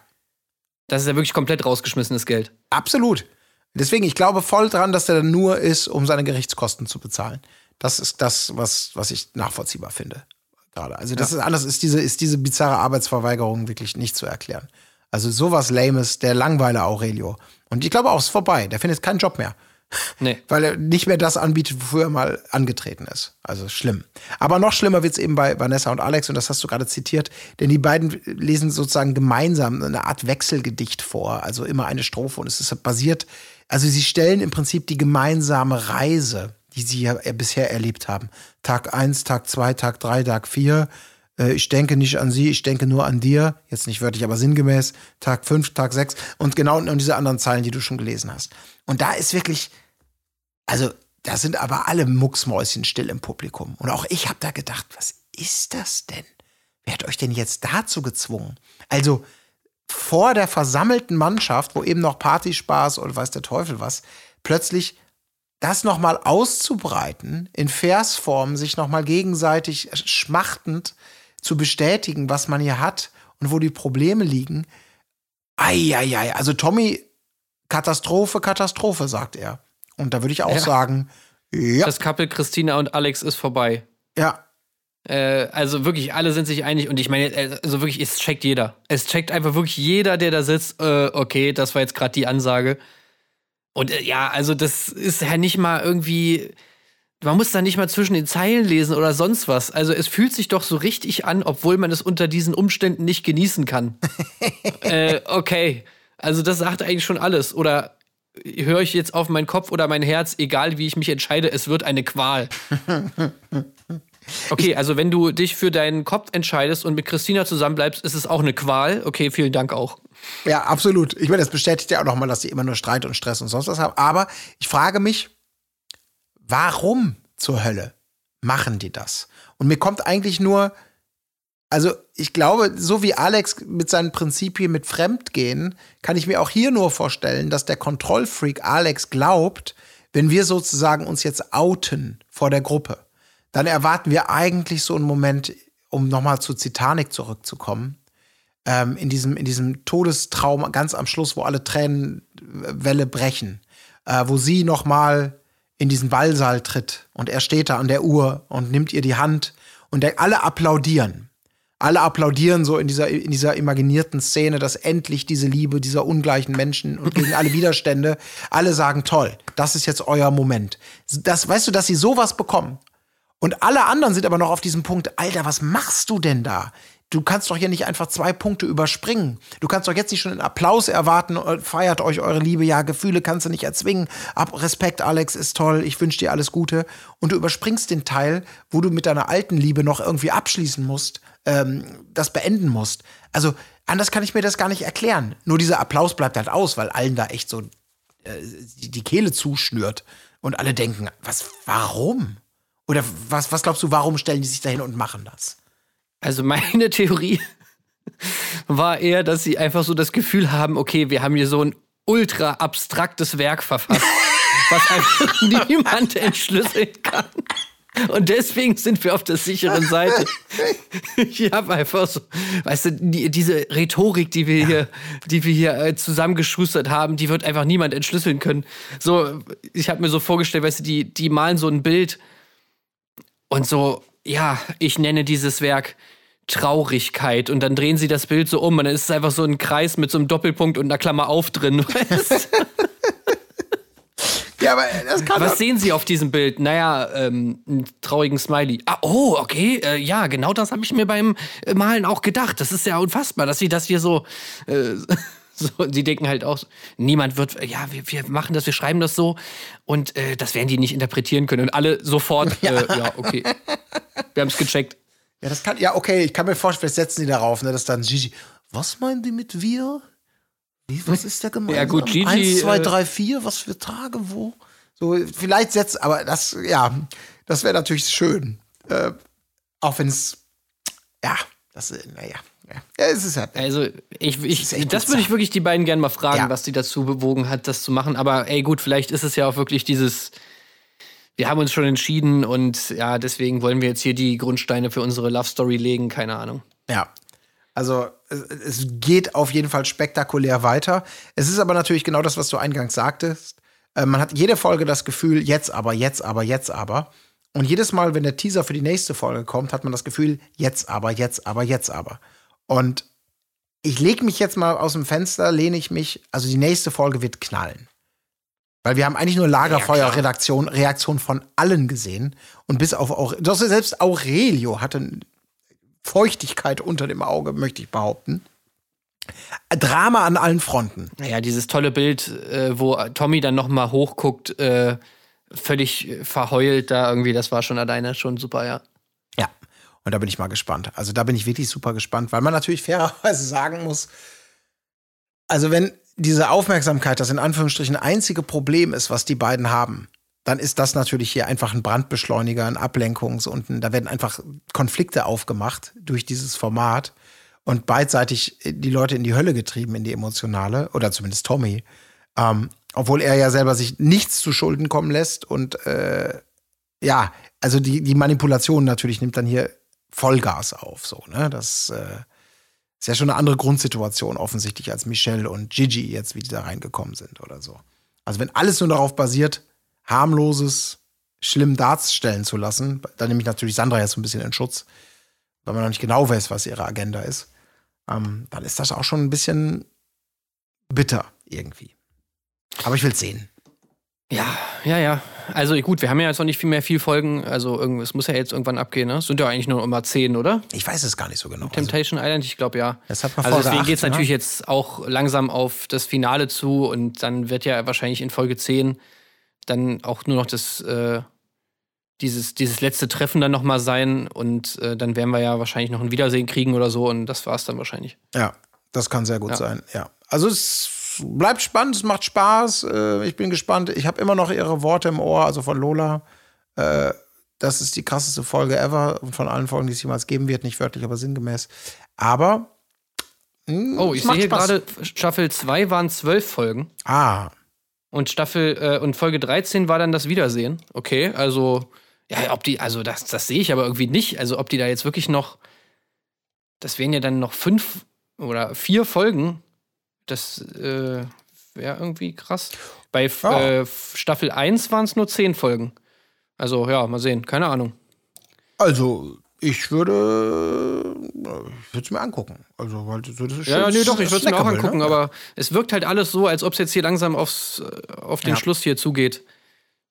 Das ist ja wirklich komplett rausgeschmissenes Geld. Absolut. Deswegen, ich glaube voll dran, dass der dann nur ist, um seine Gerichtskosten zu bezahlen. Das ist das, was, was ich nachvollziehbar finde. Gerade. Also, das ist anders, ist diese, ist diese bizarre Arbeitsverweigerung wirklich nicht zu erklären. Also, sowas Lames, der Langweiler Aurelio. Und ich glaube auch, es ist vorbei. Der findet keinen Job mehr. Nee. Weil er nicht mehr das anbietet, wofür er mal angetreten ist. Also schlimm. Aber noch schlimmer wird es eben bei Vanessa und Alex, und das hast du gerade zitiert, denn die beiden lesen sozusagen gemeinsam eine Art Wechselgedicht vor, also immer eine Strophe und es ist basiert, also sie stellen im Prinzip die gemeinsame Reise, die sie ja bisher erlebt haben. Tag eins, Tag zwei, Tag drei, Tag vier. Äh, Ich denke nicht an sie, ich denke nur an dir. Jetzt nicht wörtlich, aber sinngemäß. Tag fünf, Tag sechs und genau und diese anderen Zeilen, die du schon gelesen hast. Und da ist wirklich, also, da sind aber alle Mucksmäuschen still im Publikum. Und auch ich habe da gedacht, was ist das denn? Wer hat euch denn jetzt dazu gezwungen? Also, vor der versammelten Mannschaft, wo eben noch Partyspaß oder weiß der Teufel was, plötzlich das nochmal auszubreiten, in Versform, sich nochmal gegenseitig schmachtend zu bestätigen, was man hier hat und wo die Probleme liegen. Eieiei, also Tommy, Katastrophe, Katastrophe, sagt er. Und da würde ich auch Ja. sagen, ja, Das Couple Christina und Alex ist vorbei. ja, Äh, also wirklich, alle sind sich einig und ich meine, äh, also wirklich, es checkt jeder. Es checkt einfach wirklich jeder, der da sitzt, äh, okay, das war jetzt gerade die Ansage. Und äh, ja, also das ist ja nicht mal irgendwie man muss da nicht mal zwischen den Zeilen lesen oder sonst was. Also es fühlt sich doch so richtig an, obwohl man es unter diesen Umständen nicht genießen kann. äh, okay. Also das sagt eigentlich schon alles. Oder höre ich jetzt auf meinen Kopf oder mein Herz, egal wie ich mich entscheide, es wird eine Qual. Okay, also wenn du dich für deinen Kopf entscheidest und mit Christina zusammenbleibst, ist es auch eine Qual. Okay, vielen Dank auch. Ja, absolut. Ich meine, das bestätigt ja auch nochmal, dass sie immer nur Streit und Stress und sonst was haben. Aber ich frage mich, warum zur Hölle machen die das? Und mir kommt eigentlich nur, also ich glaube, so wie Alex mit seinen Prinzipien mit Fremdgehen, kann ich mir auch hier nur vorstellen, dass der Kontrollfreak Alex glaubt, wenn wir sozusagen uns jetzt outen vor der Gruppe, dann erwarten wir eigentlich so einen Moment, um nochmal zu Titanic zurückzukommen, ähm, in, diesem, in diesem Todestraum ganz am Schluss, wo alle Tränenwelle brechen, äh, wo sie nochmal in diesen Ballsaal tritt und er steht da an der Uhr und nimmt ihr die Hand und der, alle applaudieren. Alle applaudieren so in dieser, in dieser imaginierten Szene, dass endlich diese Liebe dieser ungleichen Menschen und gegen alle Widerstände, alle sagen, toll, das ist jetzt euer Moment. Das, weißt du, dass sie sowas bekommen und alle anderen sind aber noch auf diesem Punkt, Alter, was machst du denn da? Du kannst doch hier nicht einfach zwei Punkte überspringen. Du kannst doch jetzt nicht schon einen Applaus erwarten, äh, feiert euch eure Liebe. Ja, Gefühle kannst du nicht erzwingen. Ab Respekt, Alex, ist toll. Ich wünsche dir alles Gute. Und du überspringst den Teil, wo du mit deiner alten Liebe noch irgendwie abschließen musst, ähm, das beenden musst. Also, anders kann ich mir das gar nicht erklären. Nur dieser Applaus bleibt halt aus, weil allen da echt so äh, die, Kehle zuschnürt. Und alle denken, was, warum? Oder was, was glaubst du, warum stellen die sich dahin und machen das? Also meine Theorie war eher, dass sie einfach so das Gefühl haben, okay, wir haben hier so ein ultra abstraktes Werk verfasst, was einfach niemand entschlüsseln kann. Und deswegen sind wir auf der sicheren Seite. Ich habe einfach so, weißt du, die, diese Rhetorik, die wir hier, die wir hier äh, zusammengeschustert haben, die wird einfach niemand entschlüsseln können. So, ich habe mir so vorgestellt, weißt du, die, die malen so ein Bild und so, ja, ich nenne dieses Werk Traurigkeit und dann drehen sie das Bild so um und dann ist es einfach so ein Kreis mit so einem Doppelpunkt und einer Klammer auf drin. Weißt? ja, aber das kann Was sehen Sie auf diesem Bild? Naja, ähm, einen traurigen Smiley. Ah, oh, okay, äh, ja, genau das habe ich mir beim Malen auch gedacht. Das ist ja unfassbar, dass Sie das hier so. Äh, So, die denken halt auch, niemand wird, ja, wir, wir machen das, wir schreiben das so und äh, das werden die nicht interpretieren können. Und alle sofort, ja, äh, ja okay. Wir haben es gecheckt. Ja, das kann, ja, okay, ich kann mir vorstellen, vielleicht setzen die darauf, ne, dass dann Gigi, was meinen die mit wir? Wie, was ist der gemeint? Ja, gut, Gigi. Eins, zwei, äh, drei, vier, was für Tage, wo? So, vielleicht setzt, aber das, ja, das wäre natürlich schön. Äh, auch wenn es, ja, das, naja, ja, es ist halt. Also, ich, ich, das würde ich wirklich die beiden gerne mal fragen, ja. was die dazu bewogen hat, das zu machen. Aber ey, gut, vielleicht ist es ja auch wirklich dieses. Wir haben uns schon entschieden und ja, deswegen wollen wir jetzt hier die Grundsteine für unsere Love Story legen. Keine Ahnung. Ja. Also, es geht auf jeden Fall spektakulär weiter. Es ist aber natürlich genau das, was du eingangs sagtest. Äh, man hat jede Folge das Gefühl, jetzt aber, jetzt aber, jetzt aber. Und jedes Mal, wenn der Teaser für die nächste Folge kommt, hat man das Gefühl, jetzt aber, jetzt aber, jetzt aber. Und ich lege mich jetzt mal aus dem Fenster, lehne ich mich, also die nächste Folge wird knallen. Weil wir haben eigentlich nur Lagerfeuer-Reaktion Reaktion von allen gesehen. Und bis auf auch, selbst Aurelio hatte Feuchtigkeit unter dem Auge, möchte ich behaupten. Drama an allen Fronten. Ja, dieses tolle Bild, äh, wo Tommy dann noch mal hochguckt, äh, völlig verheult da irgendwie, das war schon alleine schon super, ja. Und da bin ich mal gespannt. Also da bin ich wirklich super gespannt, weil man natürlich fairerweise sagen muss, also wenn diese Aufmerksamkeit das in Anführungsstrichen einzige Problem ist, was die beiden haben, dann ist das natürlich hier einfach ein Brandbeschleuniger, ein Ablenkungs- und ein, da werden einfach Konflikte aufgemacht durch dieses Format und beidseitig die Leute in die Hölle getrieben, in die emotionale, oder zumindest Tommy. Ähm, obwohl er ja selber sich nichts zu Schulden kommen lässt und äh, ja, also die, die Manipulation natürlich nimmt dann hier Vollgas auf. So, ne? Das äh, ist ja schon eine andere Grundsituation offensichtlich als Michelle und Gigi jetzt, wie die da reingekommen sind oder so. Also wenn alles nur darauf basiert, harmloses, schlimm darstellen zu lassen, dann nehme ich natürlich Sandra jetzt so ein bisschen in Schutz, weil man noch nicht genau weiß, was ihre Agenda ist, ähm, dann ist das auch schon ein bisschen bitter irgendwie. Aber ich will sehen. Ja, ja, ja. Also gut, wir haben ja jetzt noch nicht viel mehr viel Folgen. Also es muss ja jetzt irgendwann abgehen, ne? Es sind ja eigentlich nur immer zehn, oder? Ich weiß es gar nicht so genau. Also, Temptation Island, ich glaube ja. Das hat man also deswegen geht es ne? natürlich jetzt auch langsam auf das Finale zu und dann wird ja wahrscheinlich in Folge 10 dann auch nur noch das äh, dieses, dieses letzte Treffen dann nochmal sein und äh, dann werden wir ja wahrscheinlich noch ein Wiedersehen kriegen oder so und das war's dann wahrscheinlich. Ja, das kann sehr gut Ja. sein. Ja. Also es bleibt spannend, es macht Spaß. Äh, ich bin gespannt. Ich habe immer noch ihre Worte im Ohr, also von Lola. Äh, das ist die krasseste Folge ever von allen Folgen, die es jemals geben wird. Nicht wörtlich, aber sinngemäß. Aber mh, Oh, es ich sehe hier gerade, Staffel 2 waren zwölf Folgen. Ah, Und Staffel äh, und Folge 13 war dann das Wiedersehen. Okay, also ja, ob die, also das, das sehe ich aber irgendwie nicht. Also ob die da jetzt wirklich noch, das wären ja dann noch fünf oder vier Folgen. Das äh, wäre irgendwie krass. Bei Ja. äh, Staffel 1 waren es nur zehn Folgen. Also ja, mal sehen, keine Ahnung. also ich würde es mir angucken. Also, weil so, das ist Ja, ja, schön nee, doch, ich würde es mir auch angucken, ne? aber es wirkt halt alles so, als ob es jetzt hier langsam aufs, äh, auf den Ja. Schluss hier zugeht.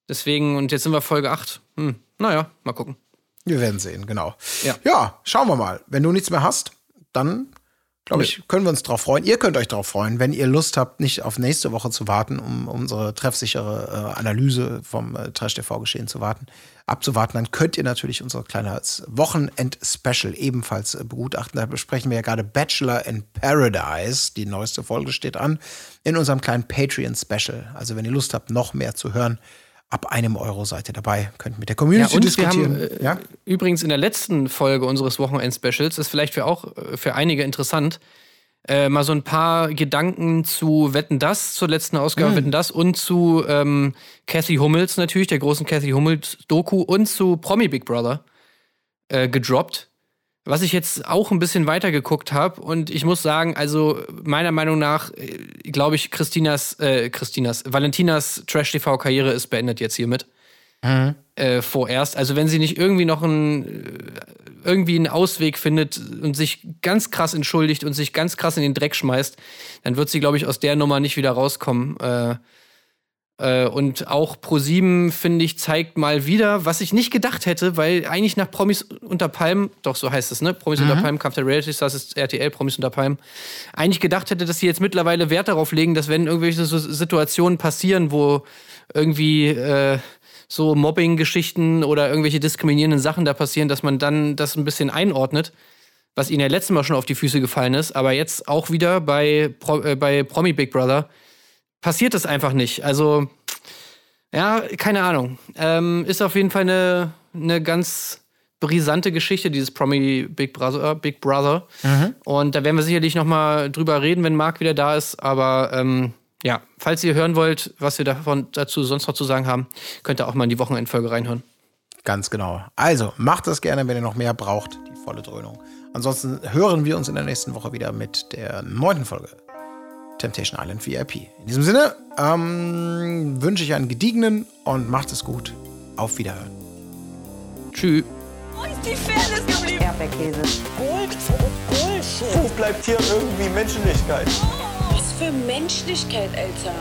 Deswegen, und jetzt sind wir Folge 8. Hm, naja, mal gucken. Wir werden sehen, genau. Ja. ja, schauen wir mal. Wenn du nichts mehr hast, dann glaube ich, können wir uns drauf freuen. Ihr könnt euch drauf freuen, wenn ihr Lust habt, nicht auf nächste Woche zu warten, um unsere treffsichere äh, Analyse vom äh, Trash TV-Geschehen zu warten, abzuwarten, dann könnt ihr natürlich unser kleines Wochenend-Special ebenfalls äh, begutachten. Da besprechen wir ja gerade Bachelor in Paradise. Die neueste Folge steht an in unserem kleinen Patreon-Special. Also wenn ihr Lust habt, noch mehr zu hören, ab einem Euro seid ihr dabei, könnt mit der Community und wir diskutieren. haben äh, ja? übrigens in der letzten Folge unseres Wochenend-Specials, ist vielleicht für auch äh, für einige interessant, äh, mal so ein paar Gedanken zu Wetten das, zur letzten Ausgabe Wetten das und zu ähm, Kathy Hummels natürlich, der großen Kathy Hummels-Doku und zu Promi Big Brother äh, gedroppt. Was ich jetzt auch ein bisschen weiter geguckt habe und ich muss sagen, also meiner Meinung nach, äh, glaube ich, Christinas, äh, Christinas, Valentinas Trash-TV-Karriere ist beendet jetzt hiermit. Äh, vorerst. Also wenn sie nicht irgendwie noch einen, äh, irgendwie einen Ausweg findet und sich ganz krass entschuldigt und sich ganz krass in den Dreck schmeißt, dann wird sie, glaube ich, aus der Nummer nicht wieder rauskommen. Äh, und auch Pro7, finde ich, zeigt mal wieder, was ich nicht gedacht hätte, weil eigentlich nach Promis unter Palmen, doch so heißt es, ne? Promis unter Palmen, Kampf der Reality Stars ist RTL, Promis unter Palmen, eigentlich gedacht hätte, dass sie jetzt mittlerweile Wert darauf legen, dass wenn irgendwelche so Situationen passieren, wo irgendwie äh, so Mobbing-Geschichten oder irgendwelche diskriminierenden Sachen da passieren, dass man dann das ein bisschen einordnet, was ihnen ja letztes Mal schon auf die Füße gefallen ist, aber jetzt auch wieder bei, Pro, äh, bei Promi Big Brother passiert das einfach nicht. Also, ja, keine Ahnung. Ähm, ist auf jeden Fall eine, eine ganz brisante Geschichte, dieses Promi Big Brother. Big Brother. Und da werden wir sicherlich noch mal drüber reden, wenn Marc wieder da ist. Aber ähm, ja, falls ihr hören wollt, was wir davon dazu sonst noch zu sagen haben, könnt ihr auch mal in die Wochenendfolge reinhören. Ganz genau. Also macht das gerne, wenn ihr noch mehr braucht, die volle Dröhnung. Ansonsten hören wir uns in der nächsten Woche wieder mit der neunten Folge Temptation Island VIP. In diesem Sinne ähm, wünsche ich einen gediegenen und macht es gut. Auf Wiederhören. Tschüss. Wo ist die Fairness geblieben? Erdbeerkäse. Gold, Bullshit. Wo bleibt hier irgendwie Menschlichkeit? Was für Menschlichkeit, Alter.